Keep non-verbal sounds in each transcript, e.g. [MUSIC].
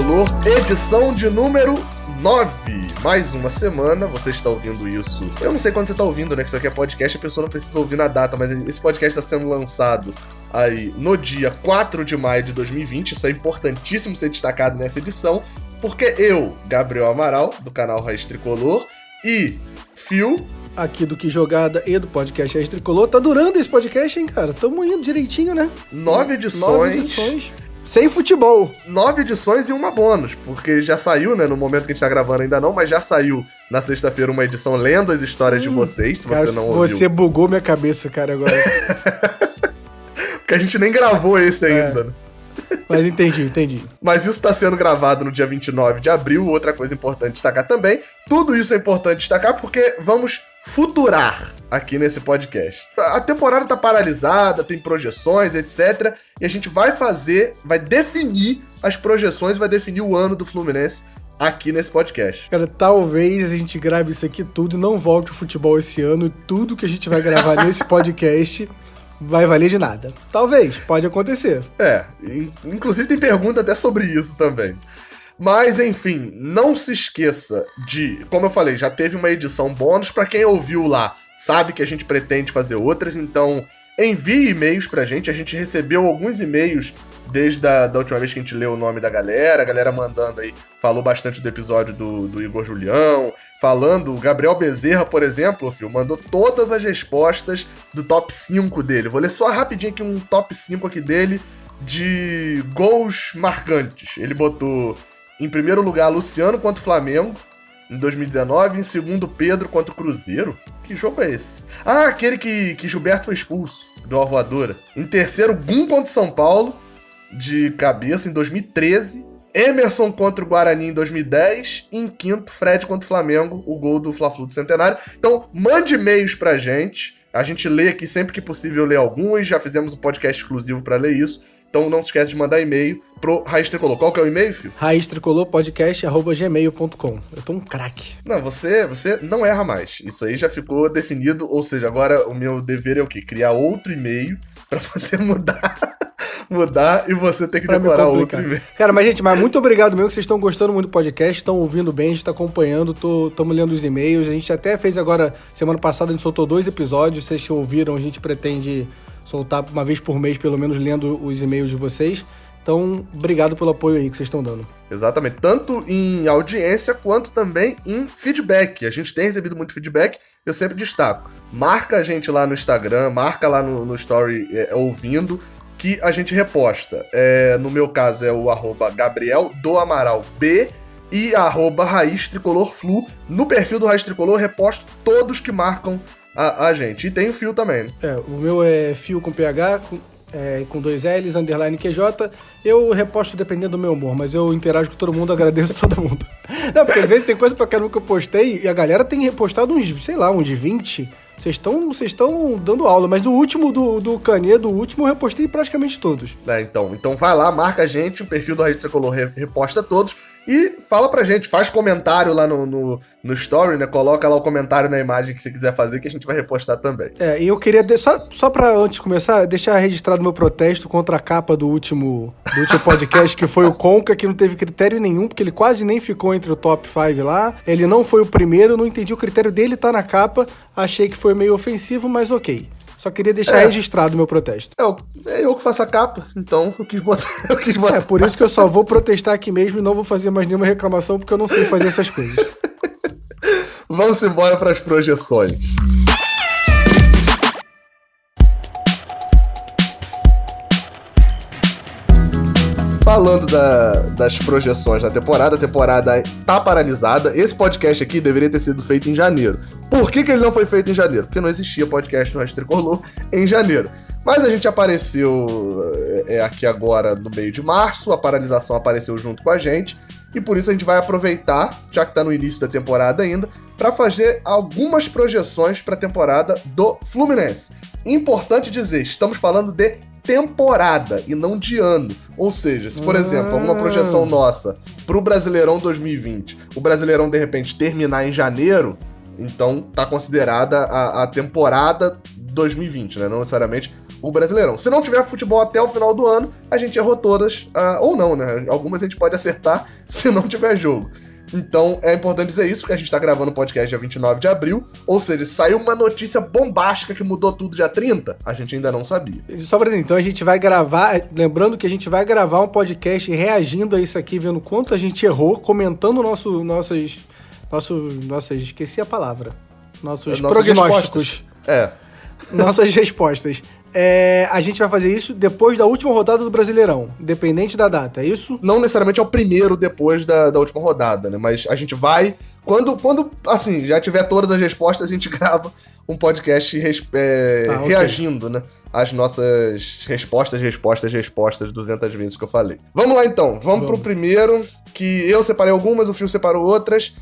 Tricolor, edição de número 9. Mais uma semana, você está ouvindo isso. Eu não sei quando você está ouvindo, né? Que isso aqui é podcast, a pessoa não precisa ouvir na data, mas esse podcast está sendo lançado aí no dia 4 de maio de 2020. Isso é importantíssimo ser destacado nessa edição, porque eu, Gabriel Amaral, do canal Raiz Tricolor, e Phil, aqui do Que Jogada e do podcast Raiz Tricolor. Tá durando esse podcast, hein, cara? Tamo indo direitinho, né? Nove edições. Nove edições. Sem futebol. Nove edições e uma bônus, porque já saiu, né? No momento que a gente tá gravando ainda não, mas já saiu na sexta-feira uma edição lendo as histórias hum, de vocês, se cara, você não ouviu. Você bugou minha cabeça, cara, agora. [LAUGHS] porque a gente nem gravou esse é. ainda, né? Mas entendi, entendi. Mas isso está sendo gravado no dia 29 de abril. Outra coisa importante destacar também. Tudo isso é importante destacar porque vamos futurar aqui nesse podcast. A temporada tá paralisada, tem projeções, etc. E a gente vai fazer, vai definir as projeções, vai definir o ano do Fluminense aqui nesse podcast. Cara, talvez a gente grave isso aqui tudo e não volte o futebol esse ano. E tudo que a gente vai gravar [LAUGHS] nesse podcast vai valer de nada. Talvez, pode acontecer. É, inclusive tem pergunta até sobre isso também. Mas enfim, não se esqueça de, como eu falei, já teve uma edição bônus para quem ouviu lá, sabe que a gente pretende fazer outras, então envie e-mails pra gente, a gente recebeu alguns e-mails desde a da última vez que a gente leu o nome da galera, a galera mandando aí, falou bastante do episódio do, do Igor Julião, falando, o Gabriel Bezerra, por exemplo, filho, mandou todas as respostas do top 5 dele. Vou ler só rapidinho aqui um top 5 aqui dele de gols marcantes. Ele botou em primeiro lugar Luciano contra o Flamengo em 2019, em segundo Pedro contra o Cruzeiro. Que jogo é esse? Ah, aquele que, que Gilberto foi expulso do Alvoadora. Em terceiro, Gum contra São Paulo de cabeça em 2013. Emerson contra o Guarani em 2010. E em quinto, Fred contra o Flamengo, o gol do Fla-Flu do Centenário. Então, mande e-mails pra gente. A gente lê aqui sempre que possível, lê alguns. Já fizemos um podcast exclusivo para ler isso. Então não se esquece de mandar e-mail pro Raiz Tricolor. Qual que é o e-mail, filho? Raiz Tricolor Podcast gmail.com. Eu tô um craque. Não, você, você não erra mais. Isso aí já ficou definido. Ou seja, agora o meu dever é o quê? Criar outro e-mail para [LAUGHS] poder mudar mudar e você ter que pra decorar outro. Cara, mas gente, mas muito obrigado mesmo que vocês estão gostando muito do podcast, estão ouvindo bem, a gente tá acompanhando, estamos lendo os e-mails. A gente até fez agora, semana passada, a gente soltou dois episódios, vocês que ouviram, a gente pretende soltar uma vez por mês, pelo menos, lendo os e-mails de vocês. Então, obrigado pelo apoio aí que vocês estão dando. Exatamente. Tanto em audiência quanto também em feedback. A gente tem recebido muito feedback, eu sempre destaco. Marca a gente lá no Instagram, marca lá no, no Story é, ouvindo que a gente reposta. É, no meu caso é o arroba Gabriel do Amaral B e arroba Raiz Tricolor Flu. No perfil do Raiz Tricolor reposto todos que marcam a, a gente. E tem o fio também. É, o meu é fio com PH, com, é, com dois L's, underline QJ. Eu reposto dependendo do meu humor, mas eu interajo com todo mundo, [LAUGHS] agradeço todo mundo. Não, porque às vezes tem coisa pra caramba que eu postei e a galera tem repostado uns, sei lá, uns 20 vocês estão vocês estão dando aula, mas o último do, do Canedo, o último, eu repostei praticamente todos. É, então, então vai lá, marca a gente, o perfil do Rede Tricolor reposta todos. E fala pra gente, faz comentário lá no, no, no, story, né? Coloca lá o comentário na imagem que você quiser fazer, que a gente vai repostar também. É, e eu queria, de, só, só pra antes de começar, deixar registrado meu protesto contra a capa do último, do último podcast, que foi o Conca, que não teve critério nenhum, porque ele quase nem ficou entre o top 5 lá. Ele não foi o primeiro, não entendi o critério dele tá na capa, achei que foi meio ofensivo, mas ok. Só queria deixar é. registrado o meu protesto. É, eu, é eu que faço a capa, então eu quis botar. [LAUGHS] Eu quis botar. É, por isso que eu só vou protestar aqui mesmo e não vou fazer mais nenhuma reclamação, porque eu não sei fazer essas coisas. [LAUGHS] Vamos embora para as projeções. Falando da, das projeções da temporada, a temporada tá paralisada. Esse podcast aqui deveria ter sido feito em janeiro. Por que, que ele não foi feito em janeiro? Porque não existia podcast no Tricolor em janeiro. Mas a gente apareceu é, aqui agora no meio de março, a paralisação apareceu junto com a gente. E por isso a gente vai aproveitar, já que está no início da temporada ainda, para fazer algumas projeções para a temporada do Fluminense. Importante dizer, estamos falando de temporada e não de ano. Ou seja, se por ah. exemplo, alguma projeção nossa pro Brasileirão 2020, o Brasileirão de repente terminar em janeiro, então tá considerada a, a temporada 2020, né? Não necessariamente o Brasileirão. Se não tiver futebol até o final do ano, a gente errou todas, uh, ou não, né? Algumas a gente pode acertar [LAUGHS] se não tiver jogo. Então é importante dizer isso, que a gente tá gravando o podcast dia 29 de abril, ou seja, saiu uma notícia bombástica que mudou tudo dia 30, a gente ainda não sabia. Só pra então a gente vai gravar, lembrando que a gente vai gravar um podcast reagindo a isso aqui, vendo quanto a gente errou, comentando nosso, nossas, nosso, nossas, esqueci a palavra, nossos nossas prognósticos. Respostas. É. Nossas respostas. É, a gente vai fazer isso depois da última rodada do Brasileirão, independente da data, é isso? Não necessariamente é o primeiro depois da, da última rodada, né? Mas a gente vai. Quando, quando, assim, já tiver todas as respostas, a gente [LAUGHS] grava um podcast res, é, ah, okay. reagindo, né? As nossas respostas, respostas, respostas 200 vezes que eu falei. Vamos lá então, vamos, vamos. pro primeiro, que eu separei algumas, o Fio separou outras.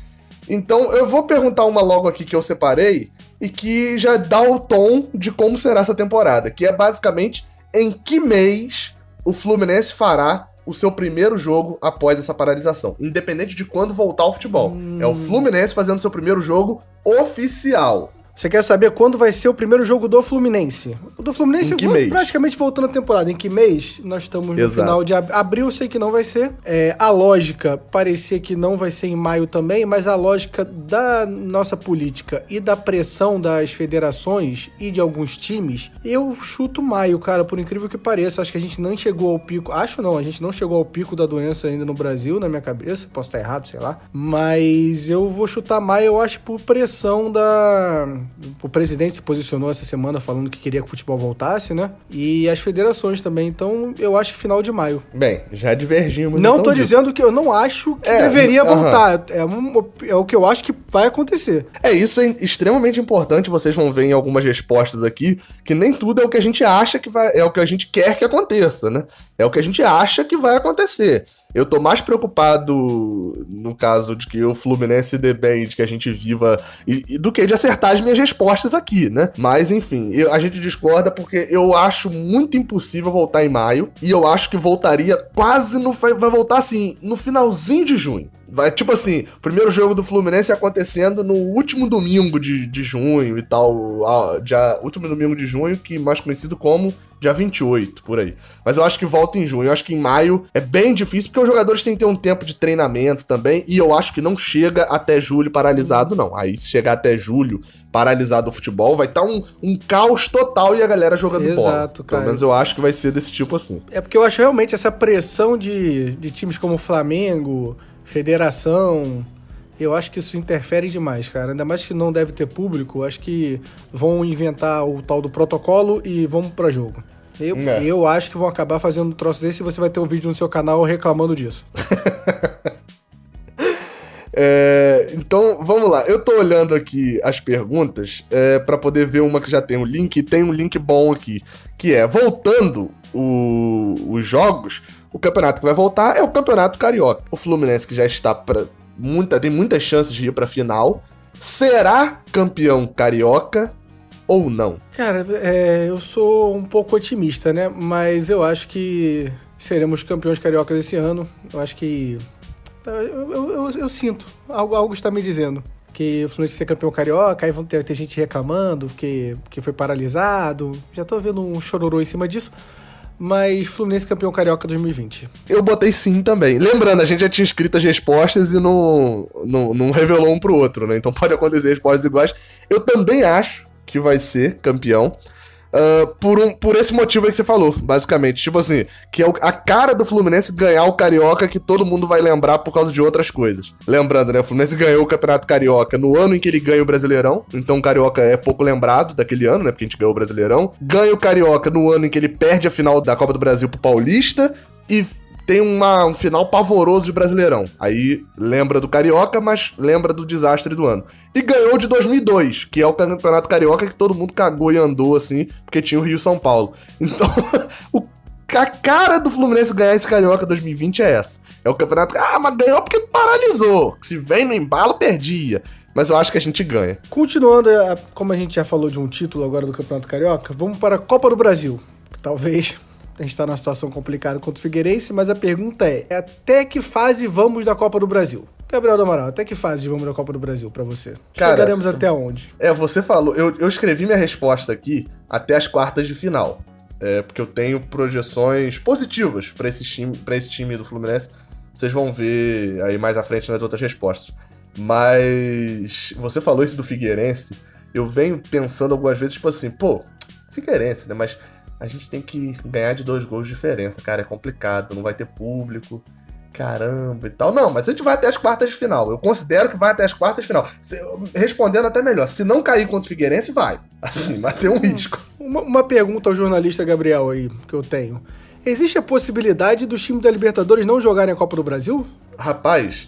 Então eu vou perguntar uma logo aqui que eu separei e que já dá o tom de como será essa temporada, que é basicamente em que mês o Fluminense fará o seu primeiro jogo após essa paralisação, independente de quando voltar ao futebol. Hum. É o Fluminense fazendo seu primeiro jogo oficial. Você quer saber quando vai ser o primeiro jogo do Fluminense? O do Fluminense praticamente voltando à temporada. Em que mês? Nós estamos no Exato. final de ab abril, sei que não vai ser. É, a lógica parecia que não vai ser em maio também, mas a lógica da nossa política e da pressão das federações e de alguns times, eu chuto maio, cara, por incrível que pareça. Acho que a gente não chegou ao pico. Acho não, a gente não chegou ao pico da doença ainda no Brasil, na minha cabeça. Posso estar errado, sei lá. Mas eu vou chutar maio, eu acho, por pressão da o presidente se posicionou essa semana falando que queria que o futebol voltasse, né? E as federações também. Então, eu acho que final de maio. Bem, já divergimos. Não então tô disso. dizendo que eu não acho que é, deveria voltar. É, um, é o que eu acho que vai acontecer. É, isso é extremamente importante. Vocês vão ver em algumas respostas aqui que nem tudo é o que a gente acha que vai. É o que a gente quer que aconteça, né? É o que a gente acha que vai acontecer. Eu tô mais preocupado, no caso de que o Fluminense dê bem, de que a gente viva, e, e, do que de acertar as minhas respostas aqui, né? Mas, enfim, eu, a gente discorda porque eu acho muito impossível voltar em maio, e eu acho que voltaria quase no. Vai voltar assim, no finalzinho de junho. Vai, tipo assim, primeiro jogo do Fluminense acontecendo no último domingo de, de junho e tal. Último domingo de junho, que mais conhecido como dia 28, por aí. Mas eu acho que volta em junho. Eu acho que em maio é bem difícil, porque os jogadores têm que ter um tempo de treinamento também. E eu acho que não chega até julho paralisado, não. Aí, se chegar até julho paralisado o futebol, vai estar tá um, um caos total e a galera jogando Exato, bola. Exato, cara. Pelo menos eu acho que vai ser desse tipo assim. É porque eu acho realmente essa pressão de, de times como o Flamengo, Federação, eu acho que isso interfere demais, cara. Ainda mais que não deve ter público, acho que vão inventar o tal do protocolo e vamos para jogo. Eu, é. eu acho que vão acabar fazendo um troço desse e você vai ter um vídeo no seu canal reclamando disso. [LAUGHS] é, então, vamos lá. Eu tô olhando aqui as perguntas é, para poder ver uma que já tem um link. E tem um link bom aqui, que é, voltando o, os jogos, o campeonato que vai voltar é o Campeonato Carioca. O Fluminense, que já está pra, muita, tem muitas chances de ir pra final, será campeão carioca ou não? Cara, é, eu sou um pouco otimista, né? Mas eu acho que seremos campeões cariocas esse ano. Eu acho que. Eu, eu, eu, eu sinto, algo, algo está me dizendo. Que o Fluminense ser campeão carioca, aí vão ter, ter gente reclamando que, que foi paralisado. Já tô vendo um chororô em cima disso mas Fluminense campeão carioca 2020. Eu botei sim também. Lembrando, a gente já tinha escrito as respostas e não, não, não revelou um pro outro, né? Então [LAUGHS] pode acontecer respostas iguais. Eu também acho que vai ser campeão. Uh, por, um, por esse motivo aí que você falou, basicamente. Tipo assim, que é a cara do Fluminense ganhar o Carioca que todo mundo vai lembrar por causa de outras coisas. Lembrando, né? O Fluminense ganhou o Campeonato Carioca no ano em que ele ganha o Brasileirão. Então o Carioca é pouco lembrado daquele ano, né? Porque a gente ganhou o Brasileirão. Ganha o Carioca no ano em que ele perde a final da Copa do Brasil pro Paulista. E tem uma, um final pavoroso de Brasileirão. Aí lembra do Carioca, mas lembra do desastre do ano. E ganhou de 2002, que é o Campeonato Carioca que todo mundo cagou e andou assim, porque tinha o Rio São Paulo. Então, [LAUGHS] o a cara do Fluminense ganhar esse Carioca 2020 é essa. É o campeonato. Ah, mas ganhou porque paralisou. Se vem no embalo, perdia. Mas eu acho que a gente ganha. Continuando, é, como a gente já falou de um título agora do Campeonato Carioca, vamos para a Copa do Brasil. Talvez a gente está numa situação complicada contra o Figueirense, mas a pergunta é: até que fase vamos da Copa do Brasil? Gabriel do Amaral, até que fase vamos na Copa do Brasil pra você? Cara, Chegaremos até onde? É, você falou, eu, eu escrevi minha resposta aqui até as quartas de final. É, porque eu tenho projeções positivas pra esse, time, pra esse time do Fluminense. Vocês vão ver aí mais à frente nas outras respostas. Mas você falou isso do Figueirense. Eu venho pensando algumas vezes, tipo assim, pô, Figueirense, né? Mas a gente tem que ganhar de dois gols de diferença, cara. É complicado, não vai ter público. Caramba e tal. Não, mas a gente vai até as quartas de final. Eu considero que vai até as quartas de final. Se- respondendo até melhor, se não cair contra o Figueirense, vai. [LAUGHS] Assim, vai ter um risco. Uma, uma pergunta ao jornalista Gabriel aí, que eu tenho. Existe a possibilidade dos times da Libertadores não jogarem a Copa do Brasil? Rapaz,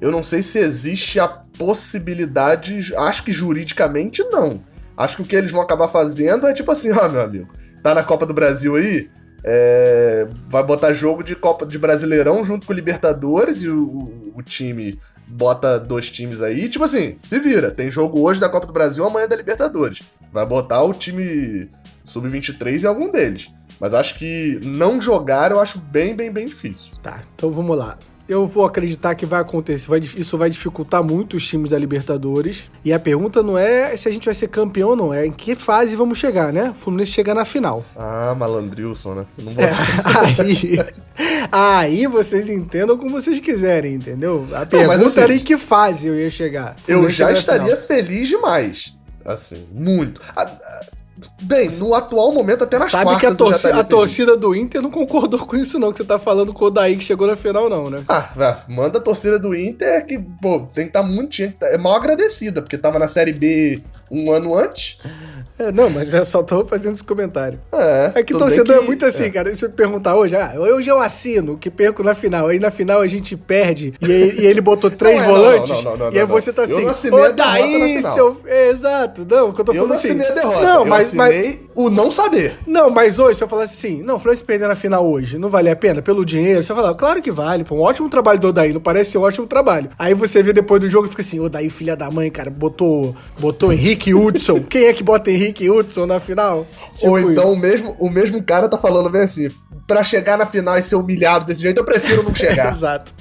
eu não sei se existe a possibilidade. Acho que juridicamente não. Acho que o que eles vão acabar fazendo é tipo assim, ó, meu amigo, tá na Copa do Brasil aí, é, vai botar jogo de Copa de Brasileirão junto com o Libertadores e o, o- o time bota dois times aí, tipo assim, se vira. Tem jogo hoje da Copa do Brasil, amanhã da Libertadores. Vai botar o time sub-23 em algum deles. Mas acho que não jogar eu acho bem, bem, bem difícil. Tá, então vamos lá. Eu vou acreditar que vai acontecer, vai, isso vai dificultar muito os times da Libertadores. E a pergunta não é se a gente vai ser campeão ou não, é em que fase vamos chegar, né? O Fluminense chega na final. Ah, malandrilson, né? Não vou É, [LAUGHS] aí, aí vocês entendam como vocês quiserem, entendeu? A pergunta mas assim, era em que fase eu ia chegar. Eu já estaria feliz demais. Assim, muito. Ah, ah, Bem, no atual momento, até nas Sabe quartas que a, torci- estaria a torcida do Inter não concordou com isso, não, que você tá falando com o Daí que chegou na final, não, né? Ah, vá, manda a torcida do Inter que, pô, tem que estar muito. tinha que tá- É mal agradecida, porque tava na Série B um ano antes. É, não, mas eu só tô fazendo esse comentário. É, É que torcedor que- é muito assim, cara. Se eu perguntar hoje, ah, hoje eu assino que perco na final. Aí na final a gente perde e, aí- e ele botou três Não é, não, volantes. não, não, não, e aí você tá assim, ô na daí, final." seu. É, exato. Não, o que eu tô Eu falando não assim. assinei a derrota. Não, eu mas, o não saber. não, mas hoje, se eu falasse assim, não, o Fluminense perder na final hoje, não vale a pena? Pelo dinheiro? Você vai falar, claro que vale, pô, um ótimo trabalho do Odaí, não parece ser um ótimo trabalho. Aí você vê depois do jogo e fica assim, Odaí, filha da mãe, cara, botou, botou Henrique Hudson. [LAUGHS] Quem é que bota Henrique Hudson na final? Ou Tipo então o mesmo, o mesmo cara tá falando bem assim, pra chegar na final e ser humilhado desse jeito, eu prefiro não chegar. [LAUGHS] Exato.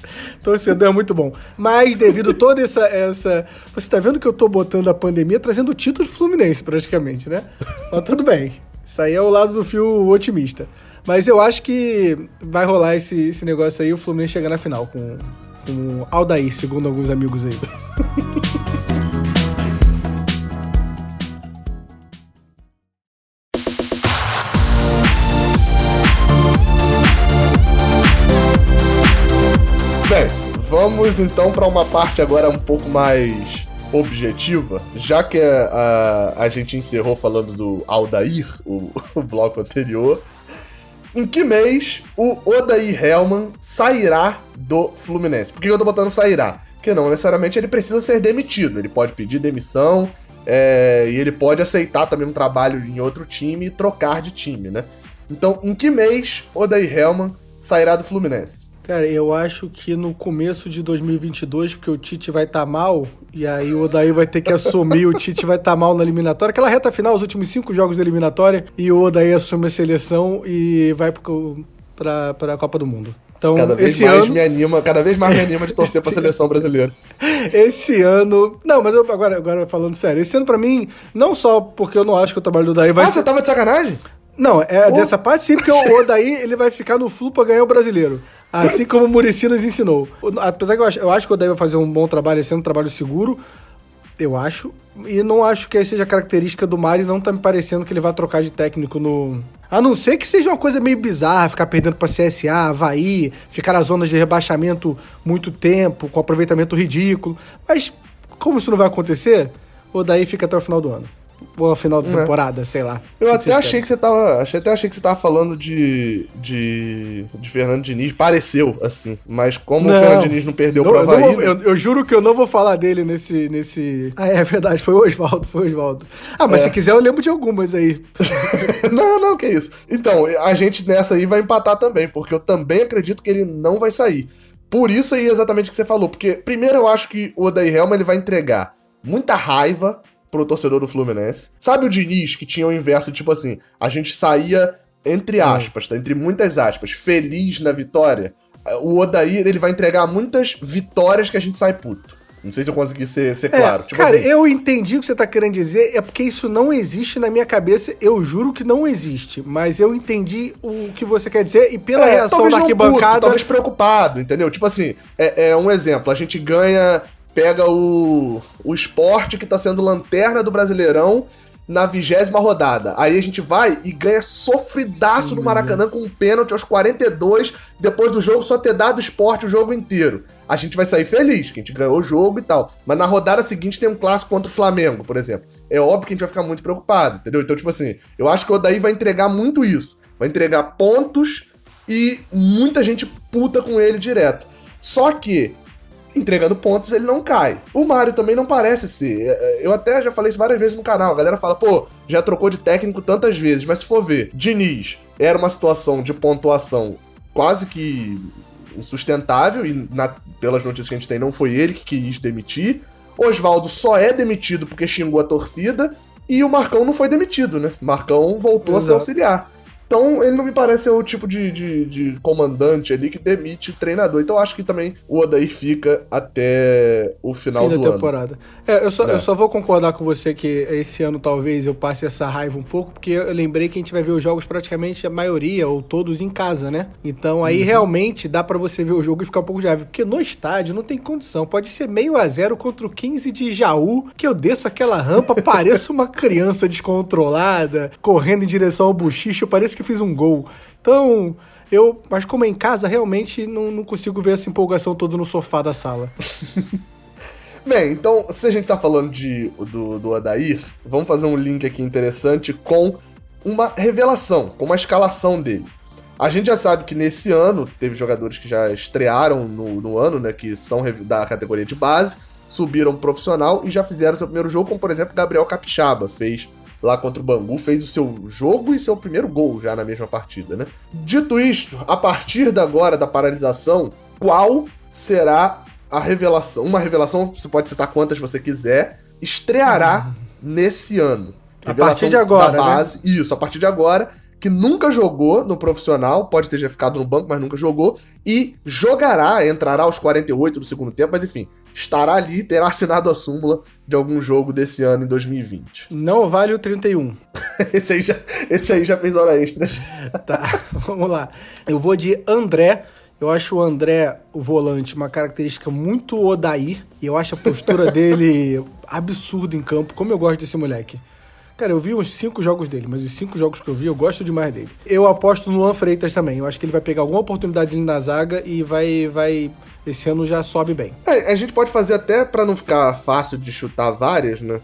Torcedor é muito bom. Mas devido a toda essa, essa. Você tá vendo que eu tô botando a pandemia trazendo títulos pro Fluminense, praticamente, né? Mas tudo bem. Isso aí é o lado do fio otimista. Mas eu acho que vai rolar esse, esse negócio aí o Fluminense chegar na final com, com Aldair, segundo alguns amigos aí. [LAUGHS] vamos então pra uma parte agora um pouco mais objetiva, já que a, a, a gente encerrou falando do Aldair, o, [LAUGHS] o bloco anterior. Em que mês o Odair Hellman sairá do Fluminense? Por que eu tô botando sairá? Porque não necessariamente ele precisa ser demitido. Ele pode pedir demissão é, e ele pode aceitar também um trabalho em outro time e trocar de time, né? Então, em que mês Odair Hellman sairá do Fluminense? Cara, eu acho que no começo de 2022, porque o Tite vai estar mal, e aí o Odaí vai ter que assumir, o Tite vai estar mal na eliminatória. Aquela reta final, os últimos cinco jogos da eliminatória, e o Odaí assume a seleção e vai pra, pra Copa do Mundo. Então, Cada vez esse mais ano, me anima, cada vez mais me anima de torcer pra [LAUGHS] seleção brasileira. esse ano... Não, mas eu, agora, agora falando sério, esse ano pra mim, não só porque eu não acho que o trabalho do Odaí vai ah, ser... você tava de sacanagem? Não, é Pô. dessa parte sim, porque o Odaí ele vai ficar no flu pra ganhar o brasileiro. Assim como o Murici nos ensinou. Apesar que eu acho, eu acho que o Odaí vai fazer um bom trabalho, ano um trabalho seguro. Eu acho. E não acho que seja característica do Mário, não tá me parecendo que ele vai trocar de técnico no. A não ser que seja uma coisa meio bizarra, ficar perdendo pra CSA, Havaí, ficar nas zonas de rebaixamento muito tempo, com aproveitamento ridículo. Mas, como isso não vai acontecer, o Odaí fica até o final do ano. Ou final da É. temporada, sei lá. Eu que até achei que você tava. Achei, até achei que você tava falando de. de. de Fernando Diniz. Pareceu, assim. Mas como o Fernando Diniz não perdeu Não, eu, não Havaí. vou- eu- eu juro que eu não vou falar dele nesse. nesse... Ah, é verdade, foi o Oswaldo, foi o Oswaldo. Ah, mas É. se quiser eu lembro de algumas aí. [LAUGHS] não, não, que isso. Então, a gente nessa aí vai empatar também, porque eu também acredito que ele não vai sair. Por isso aí exatamente o que você falou. Porque, primeiro, eu acho que o Odair Helma ele vai entregar muita raiva pro torcedor do Fluminense. Sabe o Diniz, que tinha o inverso, tipo assim, a gente saía, entre aspas, tá? Entre muitas aspas, feliz na vitória. o Odair ele vai entregar muitas vitórias que a gente sai puto. Não sei se eu consegui ser, ser claro. É, tipo cara, assim, eu entendi o que você tá querendo dizer, é porque isso não existe na minha cabeça, eu juro que não existe, mas eu entendi o que você quer dizer e pela é, reação da arquibancada... Puto, talvez preocupado, entendeu? Tipo assim, é, é um exemplo, a gente ganha, pega o, o esporte que tá sendo lanterna do Brasileirão na vigésima rodada. Aí a gente vai e ganha sofridaço no Maracanã com um pênalti aos 42, depois do jogo só ter dado esporte o jogo inteiro. A gente vai sair feliz, que a gente ganhou o jogo e tal. Mas na rodada seguinte tem um clássico contra o Flamengo, por exemplo. É óbvio que a gente vai ficar muito preocupado, entendeu? Então, tipo assim, eu acho que o Odaí vai entregar muito isso. Vai entregar pontos e muita gente puta com ele direto. Só que entregando pontos, ele não cai. O Mario também não parece ser. É, é, eu até já falei isso várias vezes no canal. A galera fala, pô, já trocou de técnico tantas vezes, mas se for ver, Diniz era uma situação de pontuação quase que insustentável, e na, pelas notícias que a gente tem, não foi ele que quis demitir. Oswaldo só é demitido porque xingou a torcida. E o Marcão não foi demitido, né? Marcão voltou Exato. a ser auxiliar. Então, ele não me parece ser o tipo de, de, de, comandante ali que demite treinador. Então, eu acho que também o Odair fica até o final Fim do da temporada. Ano. É, eu só, é. eu só vou concordar com você que esse ano talvez eu passe essa raiva um pouco, porque eu lembrei que a gente vai ver os jogos praticamente a maioria ou todos em casa, né? Então, aí uhum. realmente dá para você ver o jogo e ficar um pouco de raiva. Porque no estádio não tem condição. Pode ser meio a zero contra o 15 de Jaú, que eu desço aquela rampa, [LAUGHS] pareço uma criança descontrolada, correndo em direção ao buchicho, parece que que fiz um gol. Então, eu. Mas como é em casa, realmente não, não consigo ver essa empolgação toda no sofá da sala. [LAUGHS] Bem, então, se a gente tá falando de, do, do Adair, vamos fazer um link aqui interessante com uma revelação, com uma escalação dele. A gente já sabe que nesse ano teve jogadores que já estrearam no, no ano, né? Que são da categoria de base, subiram profissional e já fizeram seu primeiro jogo, como por exemplo Gabriel Capixaba fez lá contra o Bangu, fez o seu jogo e seu primeiro gol já na mesma partida, né? Dito isto, a partir da agora da paralisação, qual será a revelação? Uma revelação, você pode citar quantas você quiser, estreará uhum. nesse ano. Revelação a partir de agora, da né? base, né? Isso, a partir de agora, que nunca jogou no profissional, pode ter já ficado no banco, mas nunca jogou, e jogará, entrará aos 48 do segundo tempo, mas enfim, estará ali, terá assinado a súmula de algum jogo desse ano em 2020. Não vale o 31. [LAUGHS] esse, aí já, esse aí já fez hora extra. [LAUGHS] tá, vamos lá. Eu vou de André. Eu acho o André, o volante, uma característica muito Odair. E eu acho a postura [LAUGHS] dele absurda em campo. Como eu gosto desse moleque. Cara, eu vi uns cinco jogos dele, mas os cinco jogos que eu vi, eu gosto demais dele. Eu aposto no Luan Freitas também. Eu acho que ele vai pegar alguma oportunidade ali na zaga e vai, vai esse ano já sobe bem. É, a gente pode fazer até para não ficar fácil de chutar várias, né?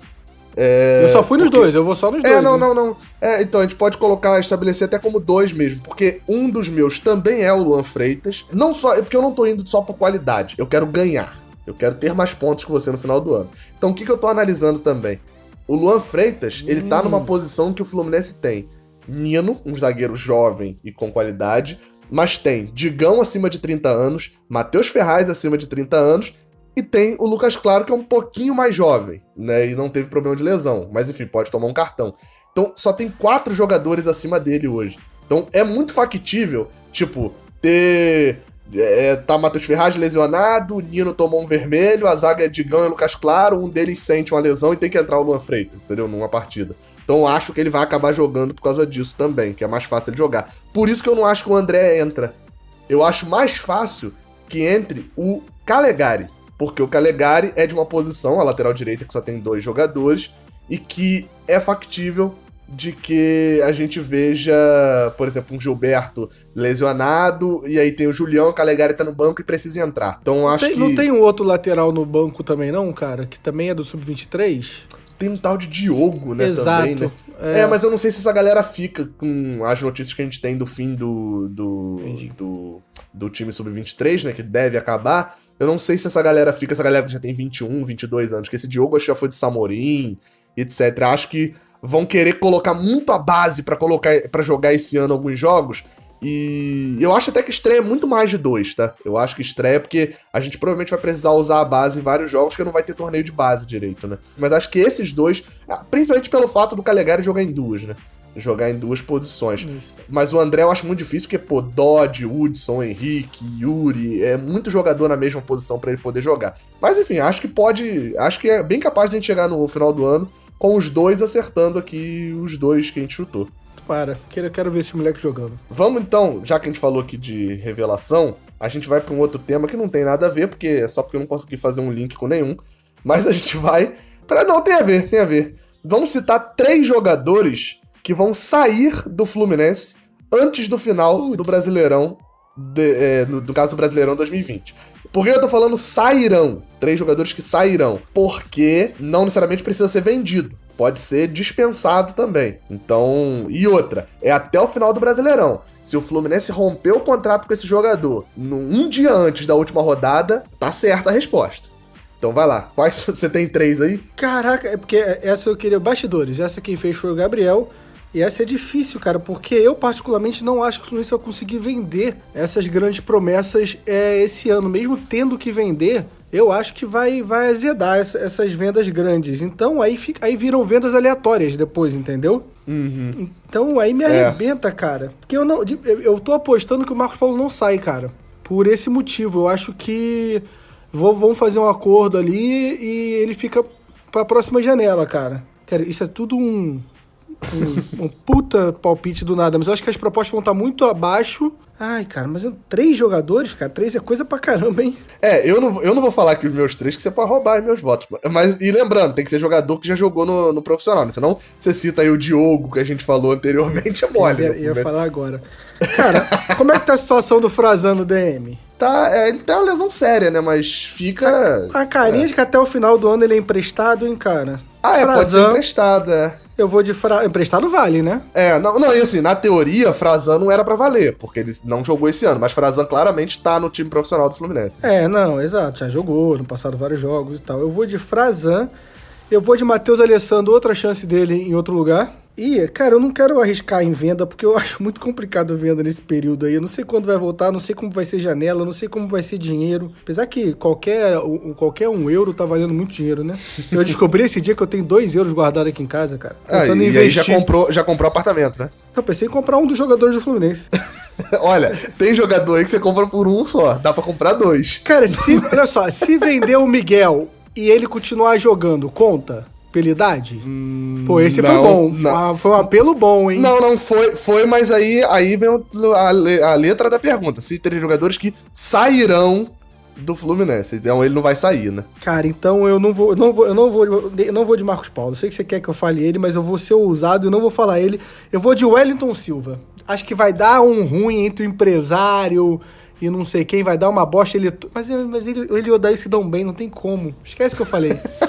É, eu só fui nos porque... dois, eu vou só nos é, dois. É, não, né? não, não. É, então a gente pode colocar, estabelecer até como dois mesmo, porque um dos meus também é o Luan Freitas. Não só, é porque eu não tô indo só por qualidade, eu quero ganhar. Eu quero ter mais pontos que você no final do ano. Então o que, que eu tô analisando também? O Luan Freitas, hum. ele tá numa hum. posição que o Fluminense tem Nino, um zagueiro jovem e com qualidade, mas tem Digão acima de 30 anos, Matheus Ferraz acima de 30 anos e tem o Lucas Claro, que é um pouquinho mais jovem, né? E não teve problema de lesão. Mas enfim, pode tomar um cartão. Então só tem quatro jogadores acima dele hoje. Então é muito factível, tipo, ter. É, tá Matheus Ferraz lesionado, o Nino tomou um vermelho, a zaga é Digão e Lucas Claro, um deles sente uma lesão e tem que entrar o Luan Freitas, entendeu? Numa partida. Então acho que ele vai acabar jogando por causa disso também, que é mais fácil de jogar. Por isso que eu não acho que o André entra. Eu acho mais fácil que entre o Calegari. Porque o Calegari é de uma posição, a lateral direita, que só tem dois jogadores, e que é factível de que a gente veja, por exemplo, um Gilberto lesionado, e aí tem o Julião, o Calegari tá no banco e precisa entrar. Então acho tem, que. Não tem um outro lateral no banco também, não, cara? Que também é do Sub-23? Tem um tal de Diogo, né, Exato. também, né? É. é. mas eu não sei se essa galera fica com as notícias que a gente tem do fim do. do, do, do time sub-23, né? Que deve acabar. Eu não sei se essa galera fica, essa galera que já tem 21, 22 anos, que esse Diogo acho que já foi de Samorim, etc. Acho que vão querer colocar muito a base para colocar para jogar esse ano alguns jogos e eu acho até que estreia muito mais de dois, tá? Eu acho que estreia porque a gente provavelmente vai precisar usar a base em vários jogos que não vai ter torneio de base direito, né? Mas acho que esses dois, ah, principalmente pelo fato do Calegari jogar em duas, né? jogar em duas posições. Isso. Mas o André eu acho muito difícil, porque, pô, Dodge, Hudson, Henrique, Yuri, é muito jogador na mesma posição para ele poder jogar. Mas enfim, acho que pode. Acho que é bem capaz de a gente chegar no final do ano com os dois acertando aqui os dois que a gente chutou. Para, quero, quero ver esse moleque jogando. Vamos então, já que a gente falou aqui de revelação, a gente vai para um outro tema que não tem nada a ver, porque é só porque eu não consegui fazer um link com nenhum. Mas a gente vai. Pra... Não, tem a ver, tem a ver. Vamos citar três jogadores que vão sair do Fluminense antes do final Putz. do Brasileirão, de, é, no, no caso do Brasileirão 2020. Por que eu tô falando sairão? Três jogadores que sairão. Porque não necessariamente precisa ser vendido. Pode ser dispensado também. Então, e outra, é até o final do Brasileirão. Se o Fluminense romper o contrato com esse jogador um dia antes da última rodada, tá certa a resposta. Então vai lá. Quais [LAUGHS] você tem três aí? Caraca, é porque essa eu queria bastidores. Essa quem fez foi o Gabriel. E essa é difícil, cara, porque eu particularmente não acho que o Fluminense vai conseguir vender essas grandes promessas é, esse ano, mesmo tendo que vender. Eu acho que vai, vai azedar essa, essas vendas grandes. Então aí, fica, aí viram vendas aleatórias depois, entendeu? Uhum. Então aí me é. arrebenta, é. cara. Porque eu não. Eu tô apostando que o Marcos Paulo não sai, cara. Por esse motivo. Eu acho que vou, vão fazer um acordo ali e ele fica pra próxima janela, cara. Cara, isso é tudo um, um, um, puta palpite do nada, mas eu acho que as propostas vão estar muito abaixo. Ai, cara, mas eu, três jogadores, cara, três é coisa pra caramba, hein? É, eu não, eu não vou falar que os meus três, que você pode roubar meus votos. Mas, e lembrando, tem que ser jogador que já jogou no, no profissional, né? Senão você cita aí o Diogo, que a gente falou anteriormente, é mole. Eu ia, ia falar agora. Cara, como é que tá a situação do Frazano DM? Tá, é, ele tem uma lesão séria, né? Mas fica. A carinha é. de que até o final do ano ele é emprestado, hein, cara? Ah, é, Frazan, pode ser emprestado, é. Eu vou de fra... emprestado vale, né? É, não, não, e assim, na teoria, Frazan não era para valer, porque ele não jogou esse ano, mas Frazan claramente tá no time profissional do Fluminense. É, não, exato, já jogou, no passado vários jogos e tal. Eu vou de Frazan, eu vou de Matheus Alessandro, outra chance dele em outro lugar. E, cara, eu não quero arriscar em venda, porque eu [LAUGHS] acho muito complicado venda nesse período aí. Eu não sei quando vai voltar, não sei como vai ser janela, não sei como vai ser dinheiro. Apesar que qualquer, qualquer um euro tá valendo muito dinheiro, né? Eu descobri esse dia que eu tenho dois euros guardados aqui em casa, cara. Ah, e, investir. aí já comprou, já comprou apartamento, né? Eu pensei em comprar um dos jogadores do Fluminense. [LAUGHS] Olha, tem jogador aí que você compra por um só, dá pra comprar dois. Cara, se, olha só, se vender o Miguel e ele continuar jogando, conta? Pelidade? Hum, Pô, esse não, foi bom. Não. Ah, foi um apelo bom, hein? Não, não foi, foi mas aí, aí vem a, a letra da pergunta. Se tem jogadores que sairão do Fluminense. Então ele não vai sair, né? Cara, então eu não vou, eu não vou, eu não vou, eu não vou de Marcos Paulo. Eu sei que você quer que eu fale ele, mas eu vou ser ousado e não vou falar ele. Eu vou de Wellington Silva. Acho que vai dar um ruim entre o empresário e não sei quem, vai dar uma bosta. Ele, mas, mas ele, ele e o Odair se dão bem, não tem como. Esquece que eu falei. [LAUGHS]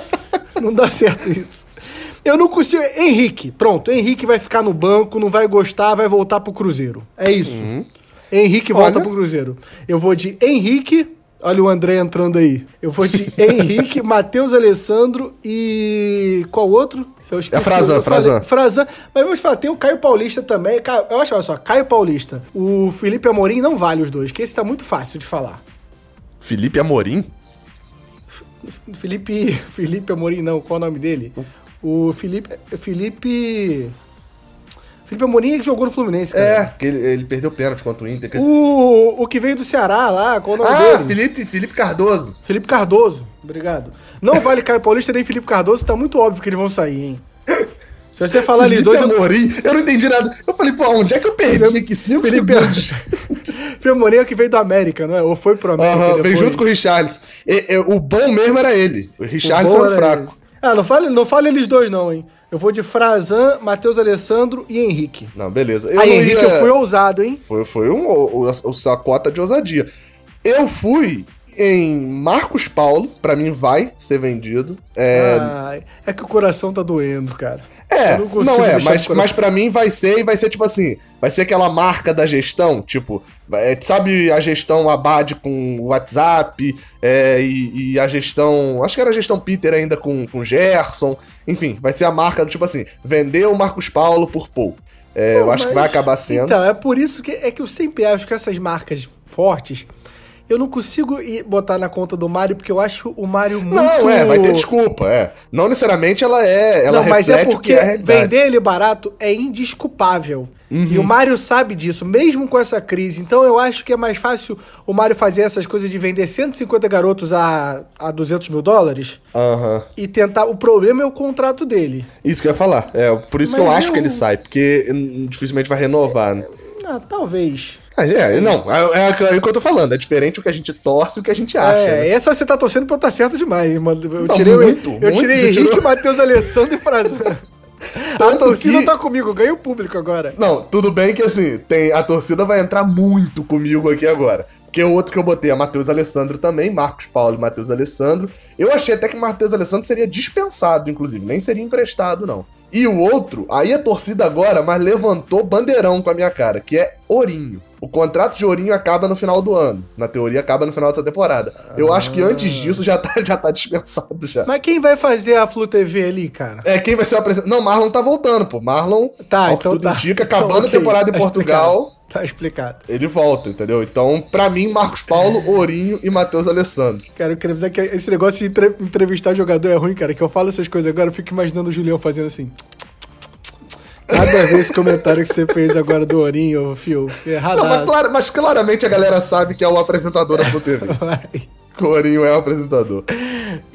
[LAUGHS] não dá certo isso. Eu não consigo. Henrique, pronto. Henrique vai ficar no banco, não vai gostar, vai voltar pro Cruzeiro. É isso. Uhum. Henrique Olha. volta pro Cruzeiro. Eu vou de Henrique. Olha o André entrando aí. Eu vou de [LAUGHS] Henrique, Matheus Alessandro e. Qual outro? Eu esqueci, é Frazan, Frazan. Frazan. Mas vamos falar, tem o Caio Paulista também. Eu acho, olha só, Caio Paulista. O Felipe Amorim não vale os dois, que esse tá muito fácil de falar. Felipe Amorim? Felipe. [LAUGHS] Felipe Amorim, não, qual é o nome dele? O Felipe. Felipe. Felipe Amorim é que jogou no Fluminense, cara. É, que ele, ele perdeu pênalti contra o Inter. O, o que veio do Ceará lá, qual é o nome ah, dele? Felipe, Felipe Cardoso. Felipe Cardoso, obrigado. Não vale Caio Paulista nem Felipe Cardoso, tá muito óbvio que eles vão sair, hein? [LAUGHS] Se você falar ali dois. Amorim, eu não entendi nada. Eu falei, pô, onde é que eu perdi aqui? Cinco Felipe segundos. [LAUGHS] Felipe Amorim é que veio do América, não é? Ou foi pro América? Uhum, veio junto com o Richarlison. E, e, o bom mesmo era ele. O Richarlison era o fraco. Ele. Ah, não fale, não fale eles dois, não, hein? Eu vou de Frazan, Matheus Alessandro e Henrique. Não, beleza. Eu Aí, Henrique, ia... eu fui ousado, hein? Foi, foi um, o, o, o sacota de ousadia. Eu fui em Marcos Paulo, para mim vai ser vendido. É... Ah, é que o coração tá doendo, cara. É, não, não, é, mas, mas para mim vai ser e vai ser tipo assim, vai ser aquela marca da gestão, tipo, é, sabe a gestão Abad com WhatsApp é, e, e, a gestão, acho que era a gestão Peter ainda com, com Gerson, enfim, vai ser a marca do tipo assim, vender o Marcos Paulo por pouco. É, Pô, eu acho mas, que vai acabar sendo. Então, é por isso que é que eu sempre acho que essas marcas fortes, eu não consigo ir botar na conta do Mario porque eu acho o Mario muito. Não, é, vai ter desculpa, é. Não necessariamente ela é. Ela não, mas é porque que é vender ele barato é indisculpável. Uhum. E o Mario sabe disso, mesmo com essa crise. Então eu acho que é mais fácil o Mario fazer essas coisas de vender 150 garotos a, a 200 mil dólares Aham. e tentar. O problema é o contrato dele. Isso que eu ia falar. É, por isso que eu Mas acho eu- que ele sai, porque dificilmente vai renovar. né? Ah, talvez. Ah, é, não, é, é aquilo que eu tô falando. É diferente o que a gente torce e o que a gente acha. é, né? essa você tá torcendo pra eu tá certo demais. mano. Eu Não, tirei, o- muito, eu muito, tirei Henrique, tirou. Matheus, Alessandro e Frazão. [LAUGHS] A torcida que- tá comigo, ganha o público agora. Não, tudo bem que assim, tem, a torcida vai entrar muito comigo aqui agora. Porque o outro que eu botei é Matheus Alessandro também, Marcos Paulo e Matheus Alessandro. Eu achei até que Matheus Alessandro seria dispensado, inclusive, nem seria emprestado, não. E o outro, aí a torcida agora, mas levantou bandeirão com a minha cara, que é Ourinho. O contrato de Ourinho acaba no final do ano. Na teoria, acaba no final dessa temporada. Eu acho que antes disso já tá, [LAUGHS] já tá dispensado já. Mas quem vai fazer a Flu TV ali, cara? É, quem vai ser o apresentador? Não, Marlon tá voltando, pô. Marlon, Tá, então tudo tá. indica, Então, acabando ok, a temporada em [LAUGHS] tá Portugal, explicado. Tá explicado. ele volta, entendeu? Então, pra mim, Marcos Paulo, Ourinho e Matheus Alessandro. Cara, eu queria dizer que esse negócio de entre- entrevistar jogador é ruim, cara. Que eu falo essas coisas agora, eu fico imaginando o Julião fazendo assim. Nada a ver esse comentário que você fez agora do Ourinho, Fio. Mas, Errado. clara- mas claramente a galera sabe que é o apresentador da TV. [LAUGHS] que o Ourinho é o apresentador.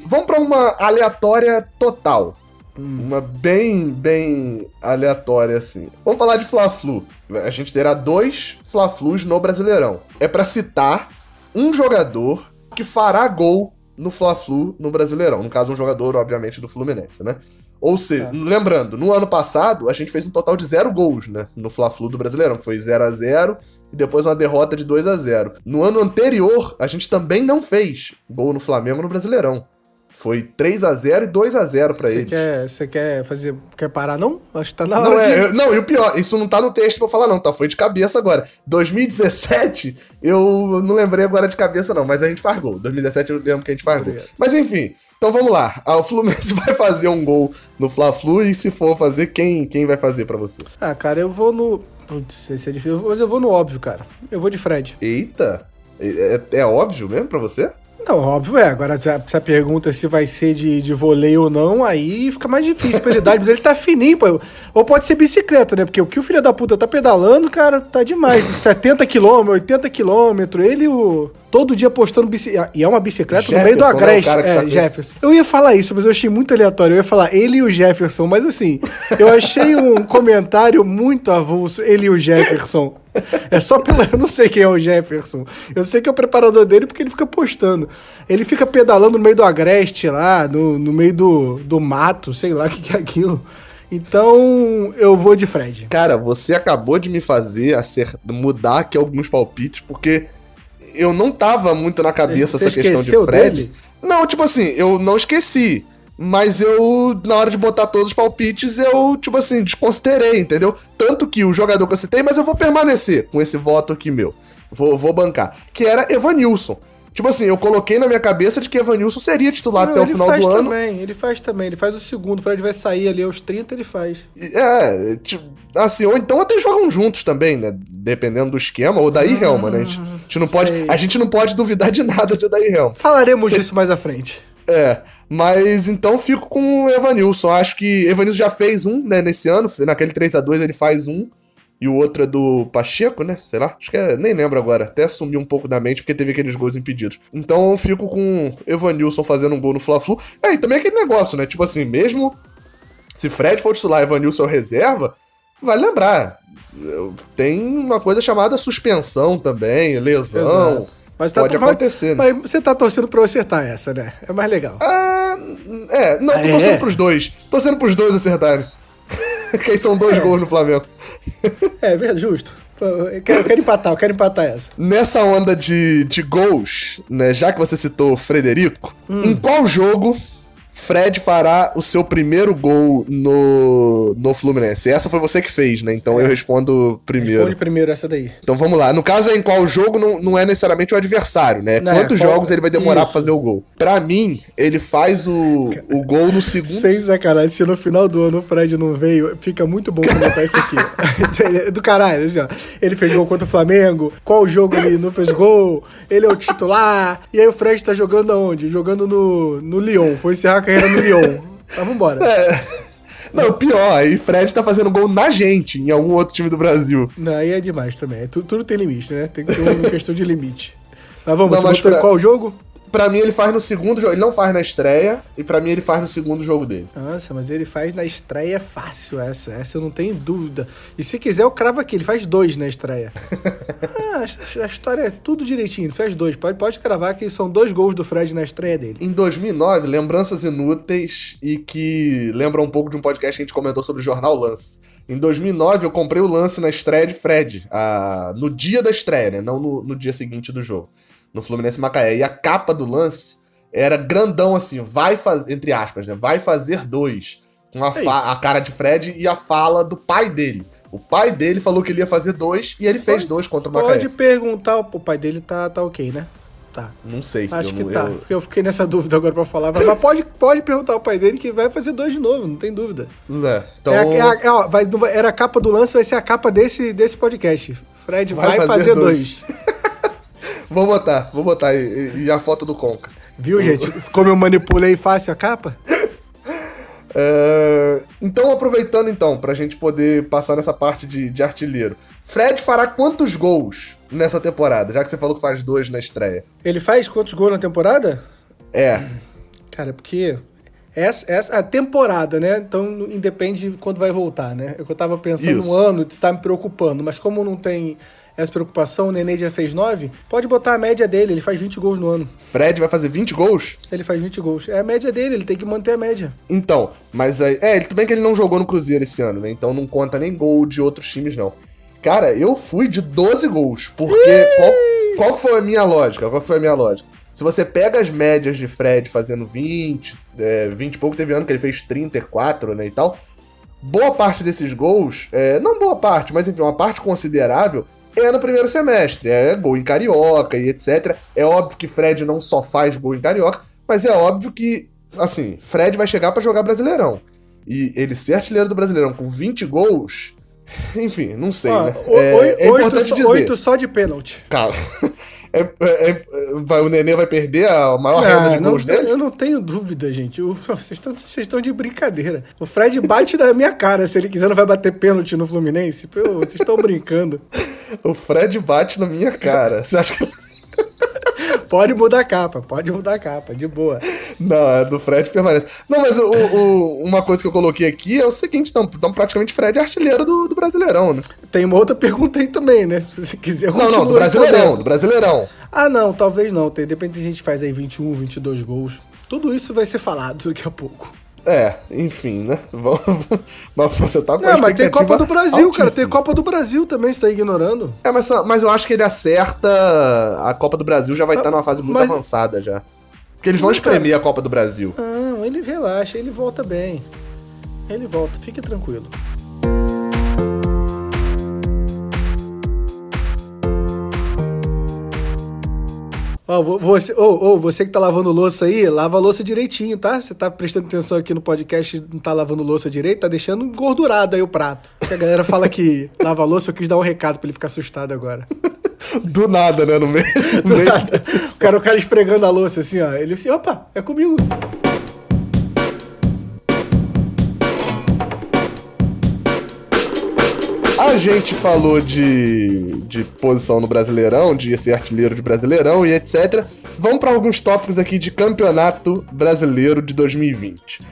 Vamos pra uma aleatória total. Uma bem, bem aleatória, assim. Vamos falar de Fla-Flu. A gente terá dois Fla-Flus no Brasileirão. É pra citar um jogador que fará gol no Fla-Flu no Brasileirão. No caso, um jogador, obviamente, do Fluminense, né? Ou seja, lembrando, no ano passado, a gente fez um total de zero gols, né? No Fla-Flu do Brasileirão, foi 0 a 0 e depois uma derrota de 2 a 0 No ano anterior, a gente também não fez gol no Flamengo no Brasileirão. Foi 3 a 0 e 2 a 0 pra Você eles. quer, você quer fazer. Quer parar, não? Acho que tá na hora Não, de. é, eu- não, e o pior, isso não tá no texto pra eu falar, não, tá? Foi de cabeça agora. 2017, eu não lembrei agora de cabeça, não, mas a gente faz gol. 2017 eu lembro que a gente faz gol. Mas enfim, então vamos lá. Ah, O Fluminense [LAUGHS] vai fazer um gol no Fla-Flu e se for fazer, quem, quem vai fazer pra você? Ah, cara, eu vou no. Putz, esse é difícil. Mas eu vou no óbvio, cara. Eu vou de Fred. Eita, é, é- é óbvio mesmo pra você? Não, óbvio é. Agora, se a, pergunta se vai ser de, de vôlei ou não, aí fica mais difícil pra ele dar. Mas ele tá fininho, pô. Ou pode ser bicicleta, né? Porque o que o filho da puta tá pedalando, cara, tá demais. 70 km, 80 km. Ele o, todo dia postando bicicleta. E é uma bicicleta no meio do Jefferson, né? Agreste. cara que É, tá Jefferson. Eu ia falar isso, mas eu achei muito aleatório. Eu ia falar ele e o Jefferson. Mas assim, eu achei um comentário muito avulso. Ele e o Jefferson. É só pela. Eu não sei quem é o Jefferson. Eu sei que é o preparador dele porque ele fica postando. Ele fica pedalando no meio do agreste lá, no, no meio do, do mato, sei lá o que, que é aquilo. Então, eu vou de Fred. Cara, você acabou de me fazer acer- mudar aqui alguns palpites, porque eu não tava muito na cabeça Você essa questão de Fred. dele? Não, tipo assim, eu não esqueci. Mas eu, na hora de botar todos os palpites, eu, tipo assim, desconsiderei, entendeu? Tanto que o jogador que eu citei, mas eu vou permanecer com esse voto aqui meu. Vou, vou bancar. Que era Evanilson. Tipo assim, eu coloquei na minha cabeça de que Evanilson seria titular Não, até o ele final faz do ano. também, ele faz também. Ele faz o segundo. O Fred vai sair ali aos 30, ele faz. É, tipo, assim, ou então até jogam juntos também, né? Dependendo do esquema, ou daí Helma, né? A gente, a gente não pode, sei. a gente não pode duvidar de nada de daí Helma. Falaremos Cê- disso mais à frente. É, mas então fico com o Evanilson. Acho que Evanilson já fez um, né, nesse ano. Naquele 3 a 2 ele faz um. E o outro é do Pacheco, né? Sei lá. Acho que é, nem lembro agora. Até sumiu um pouco da mente porque teve aqueles gols impedidos. Então fico com Evanilson fazendo um gol no Fla-Flu. É, e também aquele negócio, né? Tipo assim, mesmo se Fred for titular e Evanilson é reserva, vai lembrar. Tem uma coisa chamada suspensão também, lesão. Exato. Mas tá Pode mas- acontecer, né? Mas você tá torcendo pra eu acertar essa, né? É mais legal. Ah, é, não, tô Ah, é? torcendo pros dois. Torcendo pros dois acertarem. [LAUGHS] que aí são dois gols no Flamengo. É, é justo. Eu quero, eu quero empatar, eu quero empatar essa. Nessa onda de, de gols, né, já que você citou o Frederico, Hum. em qual jogo Fred fará o seu primeiro gol no, no Fluminense. Essa foi você que fez, né? Então eu respondo primeiro. Responde primeiro essa daí. Então vamos lá. No caso em qual jogo não, não é necessariamente o adversário, né? Não, Quantos é qual- jogos ele vai demorar Isso. pra fazer o gol? Pra mim, ele faz o, o gol no segundo. Sem sacanagem, se no final do ano o Fred não veio, fica muito bom colocar isso aqui. [LAUGHS] do caralho, assim, ó. Ele fez gol contra o Flamengo, qual jogo ele não fez gol, ele é o titular, e aí o Fred tá jogando aonde? Jogando no, no Lyon, foi encerrar carreira no Lyon. Mas vambora. É. Não, pior, aí Fred tá fazendo gol na gente, em algum outro time do Brasil. Não, aí é demais também. É, tudo, tudo tem limite, né? Tem que ter uma questão de limite. Mas vamos, Não, você mas pra- qual jogo? Pra mim, ele faz no segundo jogo. Ele não faz na estreia, e pra mim, ele faz no segundo jogo dele. Nossa, mas ele faz na estreia fácil essa. Essa eu não tenho dúvida. E se quiser, eu cravo aqui. Ele faz dois na estreia. [LAUGHS] ah, a- história é tudo direitinho. Ele faz dois. Pode, pode cravar que são dois gols do Fred na estreia dele. Em 2009, lembranças inúteis e que lembram um pouco de um podcast que a gente comentou sobre o jornal Lance. Em 2009, eu comprei o lance na estreia de Fred, a- no dia da estreia, né? Não no, no dia seguinte do jogo, no Fluminense Macaé. E a capa do lance era grandão assim, vai fazer, entre aspas, né? Vai fazer dois. Com a, fa- a cara de Fred e a fala do pai dele. O pai dele falou que ele ia fazer dois e ele fez Pode- dois contra o Macaé. Pode perguntar. O pai dele tá, tá ok, né? Tá. Não sei. Acho eu que tá. eu- Eu fiquei nessa [LAUGHS] dúvida agora pra falar. Mas pode, pode perguntar ao pai dele que vai fazer dois de novo, não tem dúvida. né? Então, É é é, ó, vai- era a capa do lance, vai ser a capa desse, desse podcast. Fred vai, Vai fazer, fazer dois. [LAUGHS] vou botar, vou botar. E, e a foto do Conca. Viu, gente? Como eu manipulei fácil a capa? É, Então, aproveitando então, pra gente poder passar nessa parte de, de artilheiro. Fred fará quantos gols nessa temporada? Já que você falou que faz dois na estreia. Ele faz quantos gols na temporada? É. Cara, porque essa, essa a temporada, né? Então independe de quando vai voltar, né? Eu tava pensando Isso. um ano, está me preocupando, mas como não tem essa preocupação, o Nenê já fez nove, pode botar a média dele, ele faz 20 gols no ano. Fred vai fazer 20 gols? Ele faz 20 gols. É a média dele, ele tem que manter a média. Então, mas aí. É, tudo bem que ele não jogou no Cruzeiro esse ano, né? Então não conta nem gol de outros times, não. Cara, eu fui de 12 gols. Porque. Qual, qual que foi a minha lógica? Qual foi a minha lógica? Se você pega as médias de Fred fazendo 20, é, 20 e pouco, teve ano que ele fez 34, né? E tal. Boa parte desses gols, é, não boa parte, mas enfim, uma parte considerável é no primeiro semestre. É gol em carioca e etc. É óbvio que Fred não só faz gol em carioca, mas é óbvio que, assim, Fred vai chegar pra jogar Brasileirão. E ele ser artilheiro do Brasileirão com 20 gols, [LAUGHS] enfim, não sei, Ó, né? o- É, oi- é oito importante só- dizer. oito só de pênalti. Cara, [LAUGHS] é- é- é- vai, o Nenê vai perder a maior renda de Ah, gols dele? eu não tenho dúvida, gente. O- [LAUGHS] Vocês estão, vocês estão de brincadeira. O Fred bate na minha cara. Se ele quiser, não vai bater pênalti no Fluminense. Pô, vocês estão brincando. O Fred bate na minha cara. Você acha que. Pode mudar a capa, pode mudar a capa, de boa. Não, é do Fred permanece. Não, mas o- o- uma coisa que eu coloquei aqui é o seguinte: então, então praticamente Fred é artilheiro do, do Brasileirão, né? Tem uma outra [LAUGHS] pergunta aí também, né? Se você quiser, Não, não, do Brasileirão, do Brasileirão. Ah, não, talvez não. Tem, de repente a gente faz aí 21, 22 gols. Tudo isso vai ser falado daqui a pouco. É, enfim, né? [LAUGHS] Mas você tá com a Não, mas tem Copa do Brasil, cara. Tem altíssima. Copa do Brasil também, você tá ignorando. É, mas, mas eu acho que ele acerta. A Copa do Brasil já vai estar numa fase muito Mas- avançada já. Porque eles vão espremer a Copa do Brasil. Não, ele relaxa, ele volta bem. Ele volta, fique tranquilo. Ó, vo- você, ô, você que tá lavando louça aí, lava a louça direitinho, tá? Você tá prestando atenção aqui no podcast e não tá lavando louça direito, tá deixando engordurado aí o prato. Porque a galera fala que [LAUGHS] lava louça, eu quis dar um recado pra ele ficar assustado agora. [LAUGHS] Do nada, né? No meio. no [LAUGHS] meio- nada. O cara, o cara esfregando a louça assim, ó. Ele assim, opa, é comigo. A gente falou de, de posição no Brasileirão, de ser artilheiro de Brasileirão e etc. Vamos para alguns tópicos aqui de Campeonato Brasileiro de 2020.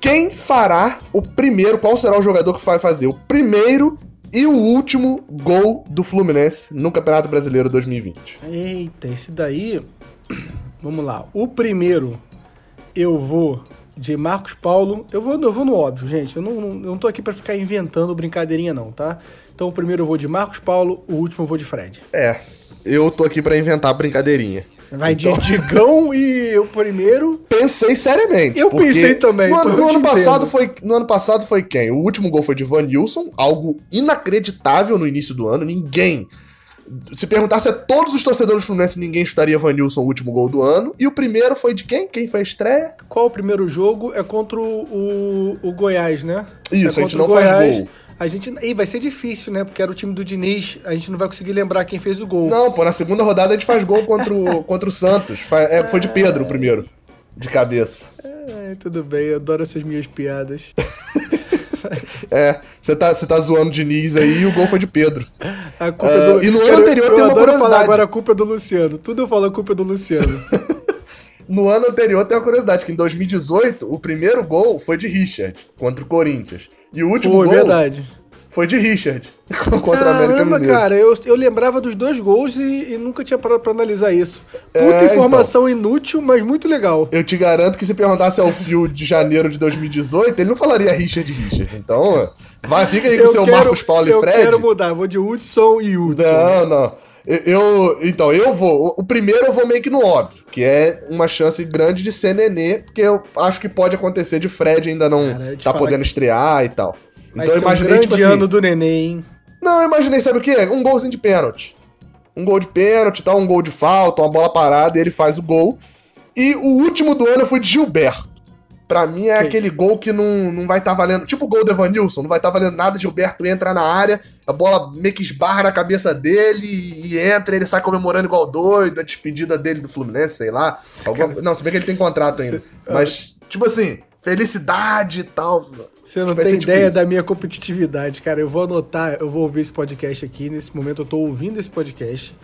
Quem fará o primeiro, qual será o jogador que vai fazer o primeiro e o último gol do Fluminense no Campeonato Brasileiro 2020? Eita, esse daí. [CLEARS THROAT] Vamos lá. O primeiro, eu vou de Marcos Paulo. Eu vou, eu vou no óbvio, gente. Eu não, não, eu não tô aqui pra ficar inventando brincadeirinha, não, tá? Então o primeiro eu vou de Marcos Paulo, o último eu vou de Fred. É, eu tô aqui para inventar brincadeirinha. Vai Então- de Digão e o primeiro. [LAUGHS] Pensei seriamente. Eu pensei também, No, ano- no ano passado foi, no ano passado foi quem? O último gol foi de Van Nilson, algo inacreditável no início do ano. Ninguém. Se perguntasse a todos os torcedores do Fluminense, ninguém chutaria Van Nilson o último gol do ano. E o primeiro foi de quem? Quem foi a estreia? Qual o primeiro jogo? É contra o, o, Goiás, né? Isso, é a gente não o faz Goiás. gol. A gente. Ih, vai ser difícil, né? Porque era o time do Diniz. A gente não vai conseguir lembrar quem fez o gol. Não, pô, na segunda rodada a gente faz gol contra o, [LAUGHS] contra o Santos. É, foi de Pedro o primeiro. De cabeça. É, tudo bem, eu adoro essas minhas piadas. [LAUGHS] É, você tá, tá zoando o Diniz aí e o gol foi de Pedro. A culpa Ah, é do e no ano anterior eu tem uma adoro falar curiosidade. agora a culpa é do Luciano. Tudo eu falo a culpa é do Luciano. [LAUGHS] No ano anterior tem uma curiosidade, que em 2018 o primeiro gol foi de Richard contra o Corinthians. E o último Foi gol verdade. foi de Richard [LAUGHS] contra o América Mineiro. cara, eu, eu lembrava dos dois gols e, e nunca tinha parado pra analisar isso. Puta É, informação inútil, mas muito legal. Eu te garanto que se perguntasse ao Fio de janeiro de 2018, ele não falaria Richard Richard. Então, vai, fica aí com o seu Marcos Paulo e eu Fred. quero mudar, eu vou de Hudson e Hudson. Não, não. Eu, então, eu vou. O primeiro eu vou meio que no óbvio, que é uma chance grande de ser nenê, porque eu acho que pode acontecer de Fred ainda não Cara, tá podendo que- estrear e tal. Vai então eu um imaginei, grande tipo assim. ano do neném, hein? Não, eu imaginei, sabe o quê? Um golzinho de pênalti. Um gol de pênalti, tal, um gol de falta, uma bola parada, e ele faz o gol. E o último do ano eu fui de Gilberto. Pra mim é Ok. aquele gol que não, não vai estar valendo. Tipo o gol do Evanilson, não vai estar valendo nada. Gilberto entra na área, a bola meio que esbarra na cabeça dele e, entra, ele sai comemorando igual doido, a despedida dele do Fluminense, sei lá. Alguma- Não, se bem que ele tem contrato ainda. [LAUGHS] Mas, tipo assim, felicidade e tal. Você não Vai tem tipo ideia isso. da minha competitividade, cara. Eu vou anotar, eu vou ouvir esse podcast aqui. Nesse momento eu tô ouvindo esse podcast.